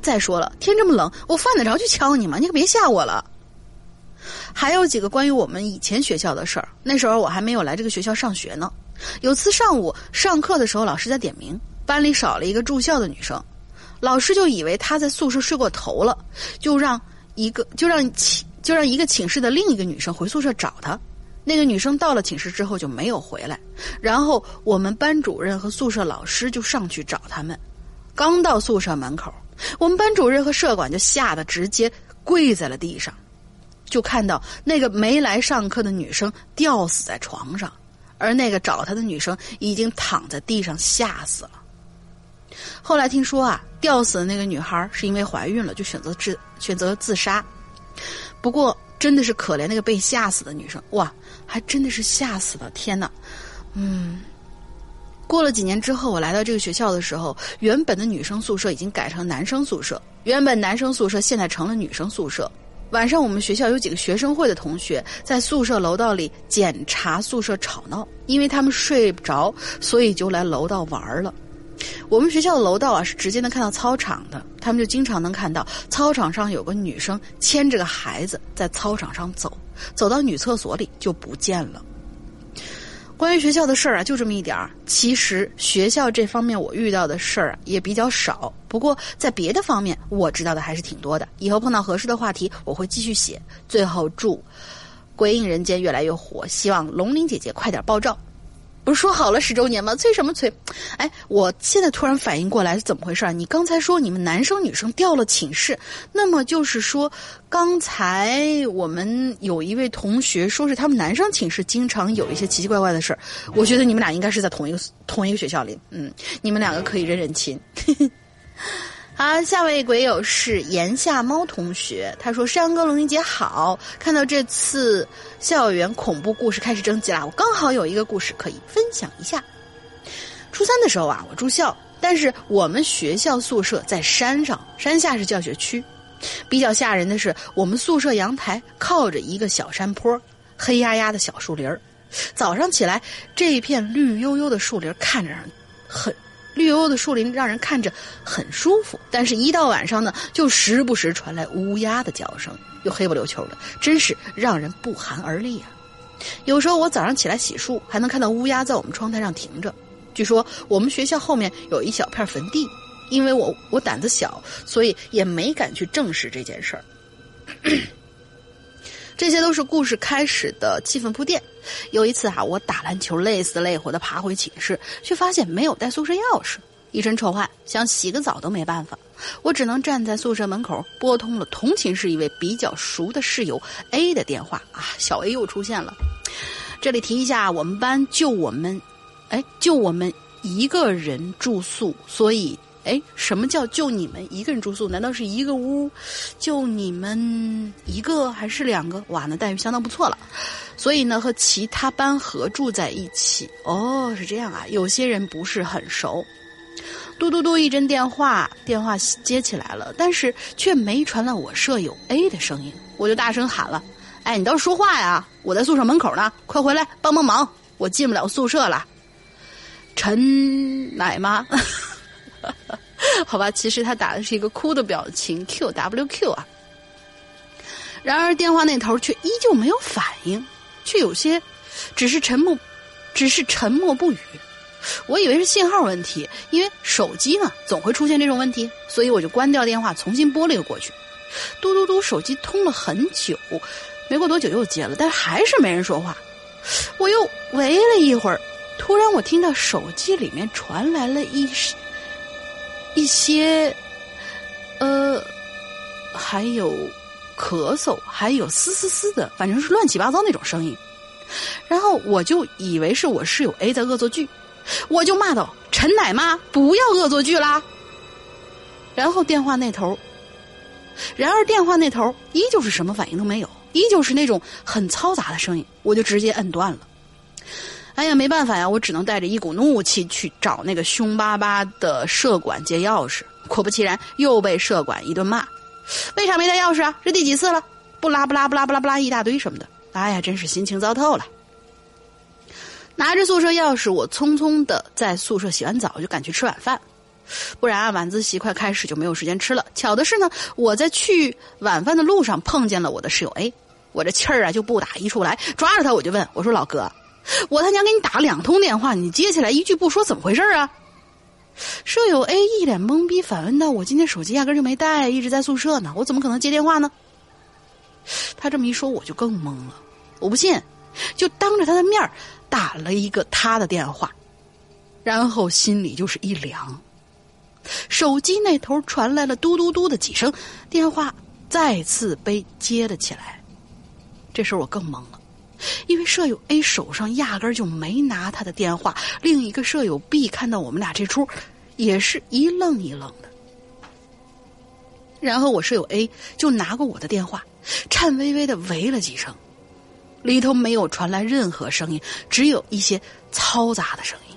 再说了，天这么冷，我犯得着去敲你吗？你可别吓我了。还有几个关于我们以前学校的事儿。那时候我还没有来这个学校上学呢。有次上午上课的时候，老师在点名，班里少了一个住校的女生，老师就以为她在宿舍睡过头了，就让一个就让寝就让一个寝室的另一个女生回宿舍找她。那个女生到了寝室之后就没有回来，然后我们班主任和宿舍老师就上去找他们。刚到宿舍门口，我们班主任和舍管就吓得直接跪在了地上。就看到那个没来上课的女生吊死在床上，而那个找她的女生已经躺在地上吓死了。后来听说啊，吊死的那个女孩是因为怀孕了，就选择自选择自杀。不过真的是可怜那个被吓死的女生，哇，还真的是吓死了！天哪，嗯。过了几年之后，我来到这个学校的时候，原本的女生宿舍已经改成男生宿舍，原本男生宿舍现在成了女生宿舍。晚上，我们学校有几个学生会的同学在宿舍楼道里检查宿舍吵闹，因为他们睡不着，所以就来楼道玩了。我们学校的楼道啊是直接能看到操场的，他们就经常能看到操场上有个女生牵着个孩子在操场上走，走到女厕所里就不见了。关于学校的事儿啊，就这么一点儿。其实学校这方面我遇到的事儿啊也比较少，不过在别的方面我知道的还是挺多的。以后碰到合适的话题，我会继续写。最后祝《鬼影人间》越来越火，希望龙玲姐姐快点爆照。不是说好了十周年吗？催什么催？哎，我现在突然反应过来是怎么回事你刚才说你们男生女生调了寝室，那么就是说，刚才我们有一位同学说是他们男生寝室经常有一些奇奇怪怪的事儿。我觉得你们俩应该是在同一个同一个学校里，嗯，你们两个可以认认亲。好，下位鬼友是炎夏猫同学，他说：“山哥龙云姐好，看到这次校园恐怖故事开始征集啦，我刚好有一个故事可以分享一下。初三的时候啊，我住校，但是我们学校宿舍在山上，山下是教学区。比较吓人的是，我们宿舍阳台靠着一个小山坡，黑压压的小树林儿。早上起来，这一片绿油油的树林看着很。”绿油油的树林让人看着很舒服，但是，一到晚上呢，就时不时传来乌鸦的叫声，又黑不溜秋的，真是让人不寒而栗啊！有时候我早上起来洗漱，还能看到乌鸦在我们窗台上停着。据说我们学校后面有一小片坟地，因为我我胆子小，所以也没敢去证实这件事儿。这些都是故事开始的气氛铺垫。有一次啊，我打篮球累死累活的爬回寝室，却发现没有带宿舍钥匙，一身臭汗，想洗个澡都没办法。我只能站在宿舍门口，拨通了同寝室一位比较熟的室友 A 的电话。啊，小 A 又出现了。这里提一下，我们班就我们，哎，就我们一个人住宿，所以。哎，什么叫就你们一个人住宿？难道是一个屋，就你们一个还是两个？哇，那待遇相当不错了。所以呢，和其他班合住在一起。哦，是这样啊。有些人不是很熟。嘟嘟嘟，一针电话，电话接起来了，但是却没传来我舍友 A 的声音。我就大声喊了：“哎，你倒是说话呀！我在宿舍门口呢，快回来帮帮忙！我进不了宿舍了。”陈奶妈。好吧，其实他打的是一个哭的表情，Q W Q 啊。然而电话那头却依旧没有反应，却有些只是沉默，只是沉默不语。我以为是信号问题，因为手机呢总会出现这种问题，所以我就关掉电话，重新拨了一个过去。嘟嘟嘟，手机通了很久，没过多久又接了，但还是没人说话。我又喂了一会儿，突然我听到手机里面传来了一声。一些，呃，还有咳嗽，还有嘶嘶嘶的，反正是乱七八糟那种声音。然后我就以为是我室友 A 在恶作剧，我就骂道：“陈奶妈，不要恶作剧啦！”然后电话那头，然而电话那头依旧是什么反应都没有，依旧是那种很嘈杂的声音，我就直接摁断了。哎呀，没办法呀，我只能带着一股怒气去找那个凶巴巴的舍管借钥匙。果不其然，又被舍管一顿骂。为啥没带钥匙啊？这第几次了？不拉不拉不拉不拉不拉一大堆什么的。哎呀，真是心情糟透了。拿着宿舍钥匙，我匆匆的在宿舍洗完澡就赶去吃晚饭，不然啊晚自习快开始就没有时间吃了。巧的是呢，我在去晚饭的路上碰见了我的室友 A，我这气儿啊就不打一处来，抓着他我就问我说：“老哥，我他娘给你打两通电话，你接起来一句不说，怎么回事啊？”舍友 A 一脸懵逼，反问道：“我今天手机压根就没带，一直在宿舍呢，我怎么可能接电话呢？”他这么一说，我就更懵了。我不信，就当着他的面打了一个他的电话，然后心里就是一凉。手机那头传来了嘟嘟嘟的几声，电话再次被接了起来。这时候我更懵了，因为舍友 A 手上压根儿就没拿他的电话。另一个舍友 B 看到我们俩这出，也是一愣一愣的。然后我舍友 A 就拿过我的电话，颤巍巍的喂了几声。里头没有传来任何声音，只有一些嘈杂的声音。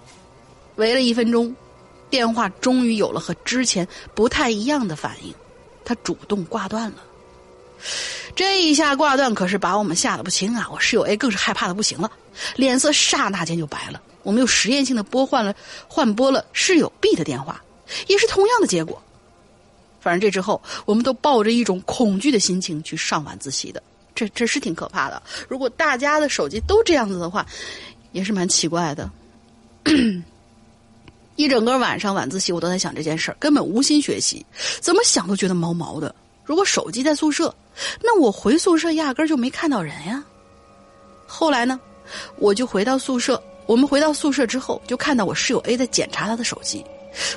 喂了一分钟，电话终于有了和之前不太一样的反应，他主动挂断了。这一下挂断可是把我们吓得不轻啊！我室友 A 更是害怕的不行了，脸色刹那间就白了。我们又实验性的拨换了换拨了室友 B 的电话，也是同样的结果。反正这之后，我们都抱着一种恐惧的心情去上晚自习的。这这是挺可怕的。如果大家的手机都这样子的话，也是蛮奇怪的。一整个晚上晚自习，我都在想这件事儿，根本无心学习，怎么想都觉得毛毛的。如果手机在宿舍，那我回宿舍压根儿就没看到人呀。后来呢，我就回到宿舍。我们回到宿舍之后，就看到我室友 A 在检查他的手机，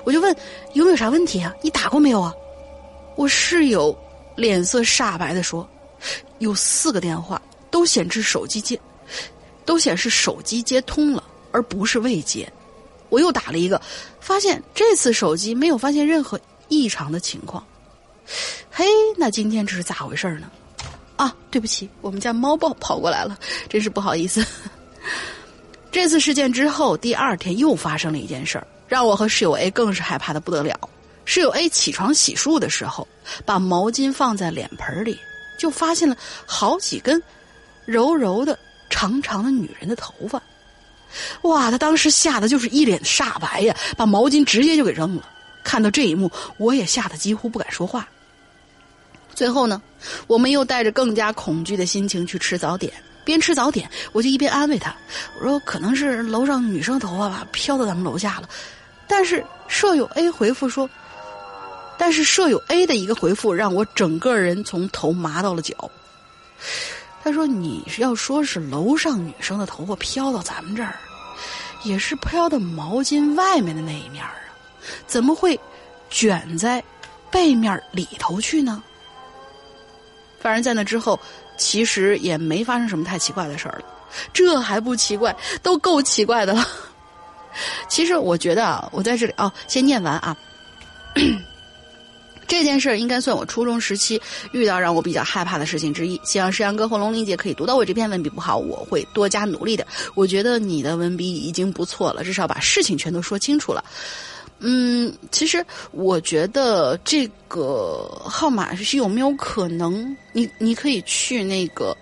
我就问有没有啥问题啊？你打过没有啊？我室友脸色煞白的说。有四个电话都显示手机接，都显示手机接通了，而不是未接。我又打了一个，发现这次手机没有发现任何异常的情况。嘿，那今天这是咋回事呢？啊，对不起，我们家猫豹跑过来了，真是不好意思。这次事件之后，第二天又发生了一件事儿，让我和室友 A 更是害怕的不得了。室友 A 起床洗漱的时候，把毛巾放在脸盆里。就发现了好几根柔柔的、长长的女人的头发，哇！他当时吓得就是一脸煞白呀，把毛巾直接就给扔了。看到这一幕，我也吓得几乎不敢说话。最后呢，我们又带着更加恐惧的心情去吃早点，边吃早点，我就一边安慰他，我说：“可能是楼上女生头发吧，飘到咱们楼下了。”但是舍友 A 回复说。但是舍友 A 的一个回复让我整个人从头麻到了脚。他说：“你是要说是楼上女生的头发飘到咱们这儿，也是飘到毛巾外面的那一面啊？怎么会卷在背面里头去呢？”反正，在那之后，其实也没发生什么太奇怪的事儿了。这还不奇怪，都够奇怪的了。其实，我觉得啊，我在这里哦，先念完啊。这件事儿应该算我初中时期遇到让我比较害怕的事情之一。希望石阳哥和龙玲姐可以读到我这篇文笔不好，我会多加努力的。我觉得你的文笔已经不错了，至少把事情全都说清楚了。嗯，其实我觉得这个号码是有没有可能，你你可以去那个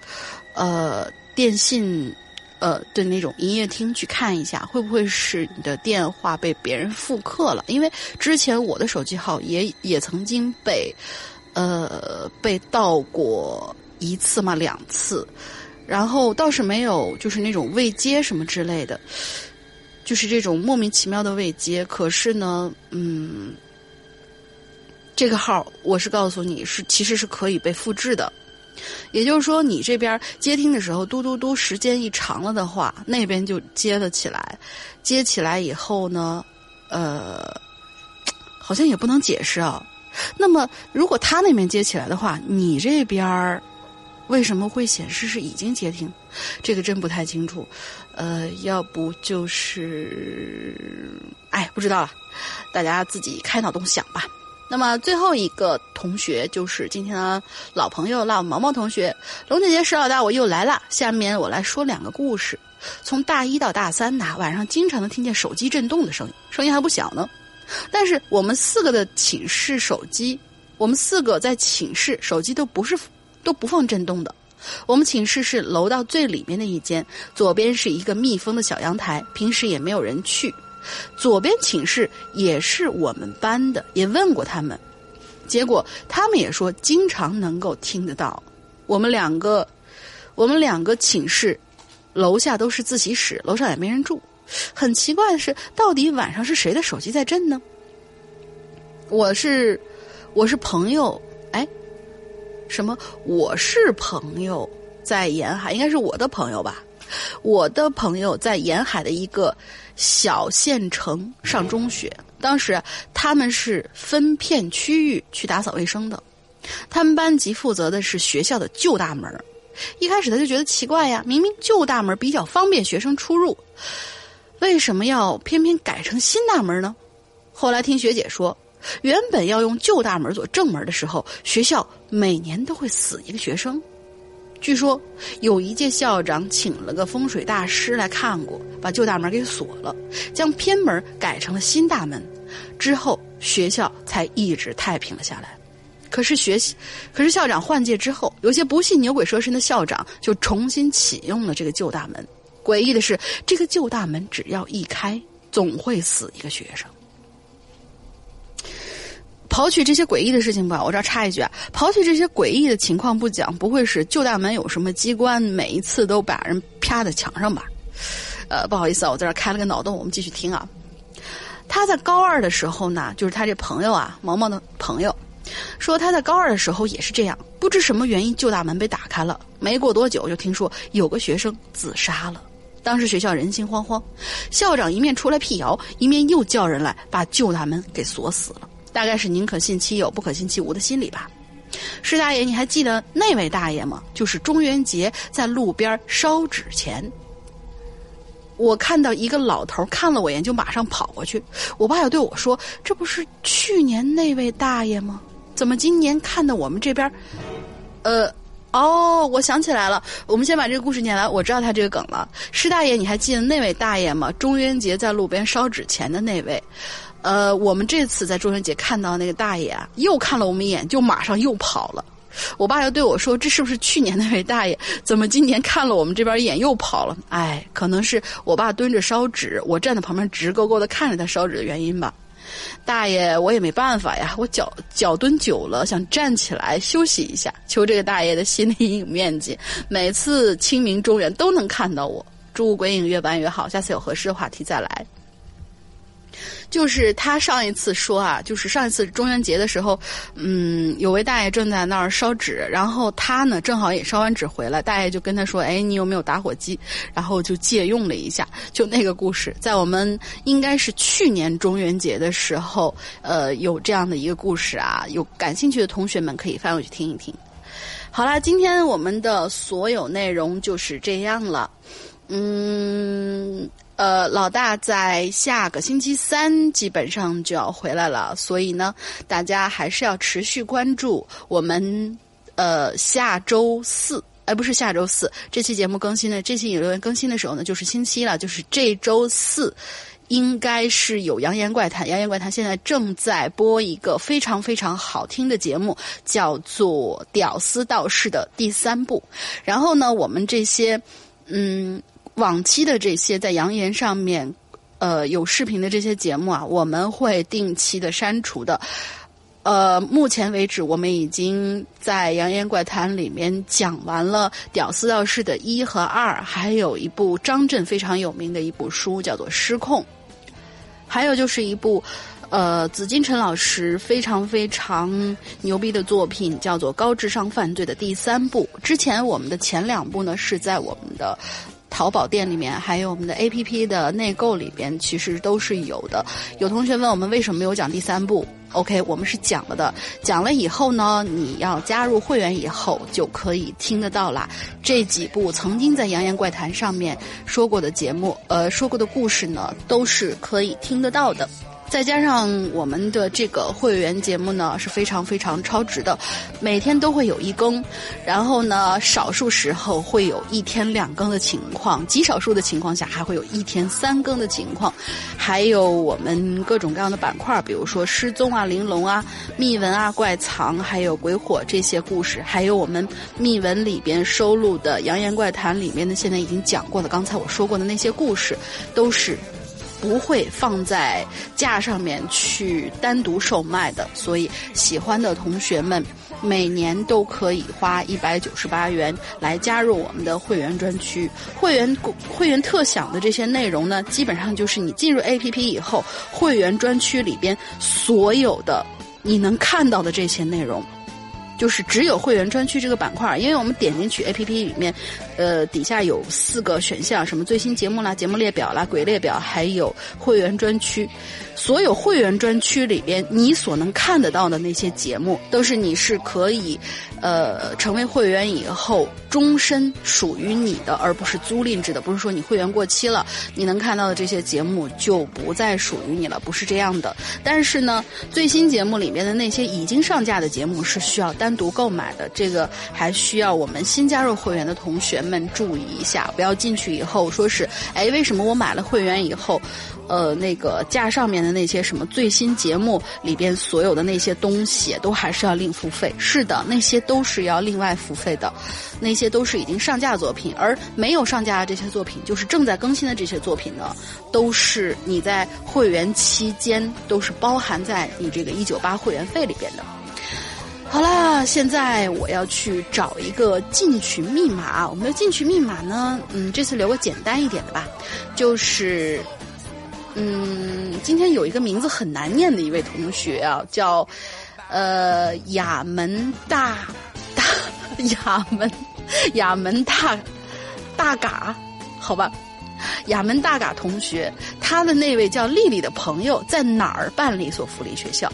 呃电信。呃的那种营业厅去看一下，会不会是你的电话被别人复刻了？因为之前我的手机号也也曾经被，呃，被盗过一次嘛，两次，然后倒是没有就是那种未接什么之类的，就是这种莫名其妙的未接。可是呢，嗯，这个号我是告诉你是其实是可以被复制的。也就是说，你这边接听的时候，嘟嘟嘟，时间一长了的话，那边就接了起来。接起来以后呢，呃，好像也不能解释啊。那么，如果他那边接起来的话，你这边为什么会显示是已经接听？这个真不太清楚。呃，要不就是，哎，不知道了，大家自己开脑洞想吧。那么最后一个同学就是今天的老朋友了，毛毛同学。龙姐姐、石老大，我又来了。下面我来说两个故事。从大一到大三呐，晚上经常能听见手机震动的声音，声音还不小呢。但是我们四个的寝室手机我们四个在寝室，手机都不是都不放震动的。我们寝室是楼道最里面的一间，左边是一个密封的小阳台，平时也没有人去。左边寝室也是我们班的，也问过他们，结果他们也说经常能够听得到。我们两个，我们两个寝室楼下都是自习室，楼上也没人住。很奇怪的是，到底晚上是谁的手机在震呢？我是，我是朋友，哎，什么？我是朋友在沿海，应该是我的朋友吧？我的朋友在沿海的一个小县城上中学，当时他们是分片区域去打扫卫生的，他们班级负责的是学校的旧大门。一开始他就觉得奇怪呀，明明旧大门比较方便学生出入。为什么要偏偏改成新大门呢？后来听学姐说，原本要用旧大门做正门的时候，学校每年都会死一个学生。据说有一届校长请了个风水大师来看过，把旧大门给锁了，将偏门改成了新大门，之后学校才一直太平了下来。可是学习，可是校长换届之后，有些不信牛鬼蛇神的校长就重新启用了这个旧大门。诡异的是，这个旧大门只要一开，总会死一个学生。刨去这些诡异的事情吧，我这儿插一句啊，刨去这些诡异的情况不讲，不会是旧大门有什么机关，每一次都把人啪在墙上吧？呃，不好意思啊，我在这开了个脑洞，我们继续听啊。他在高二的时候呢，就是他这朋友啊，毛毛的朋友，说他在高二的时候也是这样，不知什么原因，旧大门被打开了，没过多久就听说有个学生自杀了。当时学校人心惶惶，校长一面出来辟谣，一面又叫人来把旧大门给锁死了。大概是宁可信其有，不可信其无的心理吧。施大爷，你还记得那位大爷吗？就是中元节在路边烧纸钱。我看到一个老头看了我一眼，就马上跑过去。我爸又对我说：“这不是去年那位大爷吗？怎么今年看到我们这边？”呃。哦，我想起来了，我们先把这个故事念完。我知道他这个梗了。施大爷，你还记得那位大爷吗？中元节在路边烧纸钱的那位。呃，我们这次在中元节看到那个大爷啊，又看了我们一眼，就马上又跑了。我爸又对我说：“这是不是去年那位大爷？怎么今年看了我们这边一眼又跑了？”哎，可能是我爸蹲着烧纸，我站在旁边直勾勾的看着他烧纸的原因吧。大爷，我也没办法呀，我脚脚蹲久了，想站起来休息一下。求这个大爷的心理阴影面积，每次清明中元都能看到我。祝鬼影越办越好，下次有合适的话题再来。就是他上一次说啊，就是上一次中元节的时候，嗯，有位大爷正在那儿烧纸，然后他呢正好也烧完纸回来，大爷就跟他说：“哎，你有没有打火机？”然后就借用了一下，就那个故事，在我们应该是去年中元节的时候，呃，有这样的一个故事啊，有感兴趣的同学们可以翻回去听一听。好啦，今天我们的所有内容就是这样了，嗯。呃，老大在下个星期三基本上就要回来了，所以呢，大家还是要持续关注我们。呃，下周四，哎，不是下周四，这期节目更新的，这期有留言更新的时候呢，就是星期了，就是这周四，应该是有《扬言怪谈》。《扬言怪谈》现在正在播一个非常非常好听的节目，叫做《屌丝道士》的第三部。然后呢，我们这些，嗯。往期的这些在扬言上面，呃，有视频的这些节目啊，我们会定期的删除的。呃，目前为止，我们已经在扬言怪谈里面讲完了《屌丝道士》的一和二，还有一部张震非常有名的一部书叫做《失控》，还有就是一部呃紫金陈老师非常非常牛逼的作品，叫做《高智商犯罪》的第三部。之前我们的前两部呢是在我们的。淘宝店里面还有我们的 A P P 的内购里边，其实都是有的。有同学问我们为什么没有讲第三部？OK，我们是讲了的。讲了以后呢，你要加入会员以后就可以听得到啦。这几部曾经在《扬言怪谈》上面说过的节目，呃，说过的故事呢，都是可以听得到的。再加上我们的这个会员节目呢是非常非常超值的，每天都会有一更，然后呢，少数时候会有一天两更的情况，极少数的情况下还会有一天三更的情况，还有我们各种各样的板块，比如说失踪啊、玲珑啊、秘闻啊、怪藏，还有鬼火这些故事，还有我们秘闻里边收录的《扬言怪谈》里面的现在已经讲过的，刚才我说过的那些故事，都是。不会放在架上面去单独售卖的，所以喜欢的同学们每年都可以花一百九十八元来加入我们的会员专区。会员会员特享的这些内容呢，基本上就是你进入 APP 以后，会员专区里边所有的你能看到的这些内容。就是只有会员专区这个板块，因为我们点进去 A P P 里面，呃，底下有四个选项，什么最新节目啦、节目列表啦、鬼列表，还有会员专区。所有会员专区里边，你所能看得到的那些节目，都是你是可以，呃，成为会员以后终身属于你的，而不是租赁制的。不是说你会员过期了，你能看到的这些节目就不再属于你了，不是这样的。但是呢，最新节目里面的那些已经上架的节目是需要单独购买的，这个还需要我们新加入会员的同学们注意一下，不要进去以后说是，哎，为什么我买了会员以后？呃，那个架上面的那些什么最新节目里边所有的那些东西，都还是要另付费。是的，那些都是要另外付费的，那些都是已经上架作品，而没有上架的这些作品，就是正在更新的这些作品呢，都是你在会员期间都是包含在你这个一九八会员费里边的。好啦，现在我要去找一个进群密码。我们的进群密码呢，嗯，这次留个简单一点的吧，就是。嗯，今天有一个名字很难念的一位同学啊，叫呃亚门大大 亚门亚门大大嘎，好吧，亚门大嘎同学，他的那位叫丽丽的朋友在哪儿办了一所福利学校？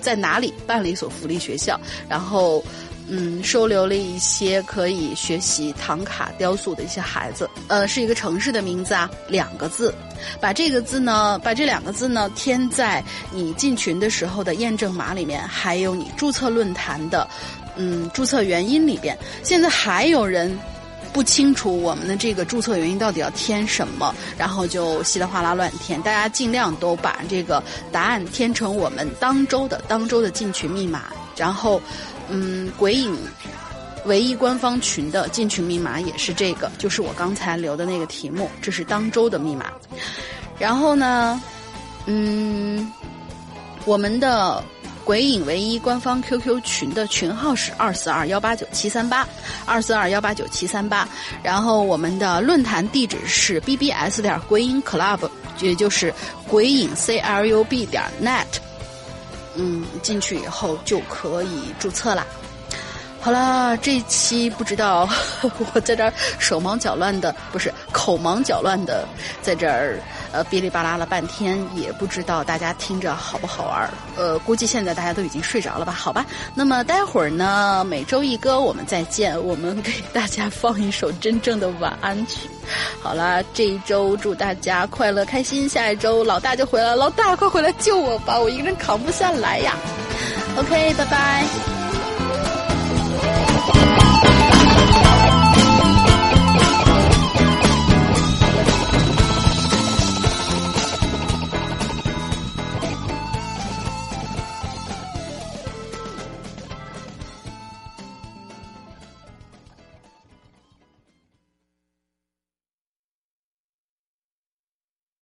在哪里办了一所福利学校？然后。嗯，收留了一些可以学习唐卡雕塑的一些孩子。呃，是一个城市的名字啊，两个字。把这个字呢，把这两个字呢填在你进群的时候的验证码里面，还有你注册论坛的，嗯，注册原因里边。现在还有人不清楚我们的这个注册原因到底要填什么，然后就稀里哗啦乱填。大家尽量都把这个答案填成我们当周的当周的进群密码，然后。嗯，鬼影唯一官方群的进群密码也是这个，就是我刚才留的那个题目，这是当周的密码。然后呢，嗯，我们的鬼影唯一官方 QQ 群的群号是二四二幺八九七三八，二四二幺八九七三八。然后我们的论坛地址是 bbs 点鬼影 club，也就是鬼影 club 点 net。嗯，进去以后就可以注册啦。好了，这一期不知道 我在这儿手忙脚乱的，不是口忙脚乱的，在这儿呃哔哩吧啦了半天，也不知道大家听着好不好玩儿呃，估计现在大家都已经睡着了吧？好吧，那么待会儿呢，每周一歌我们再见，我们给大家放一首真正的晚安曲。好啦，这一周祝大家快乐开心，下一周老大就回来，老大快回来救我吧，我一个人扛不下来呀。OK，拜拜。Bye.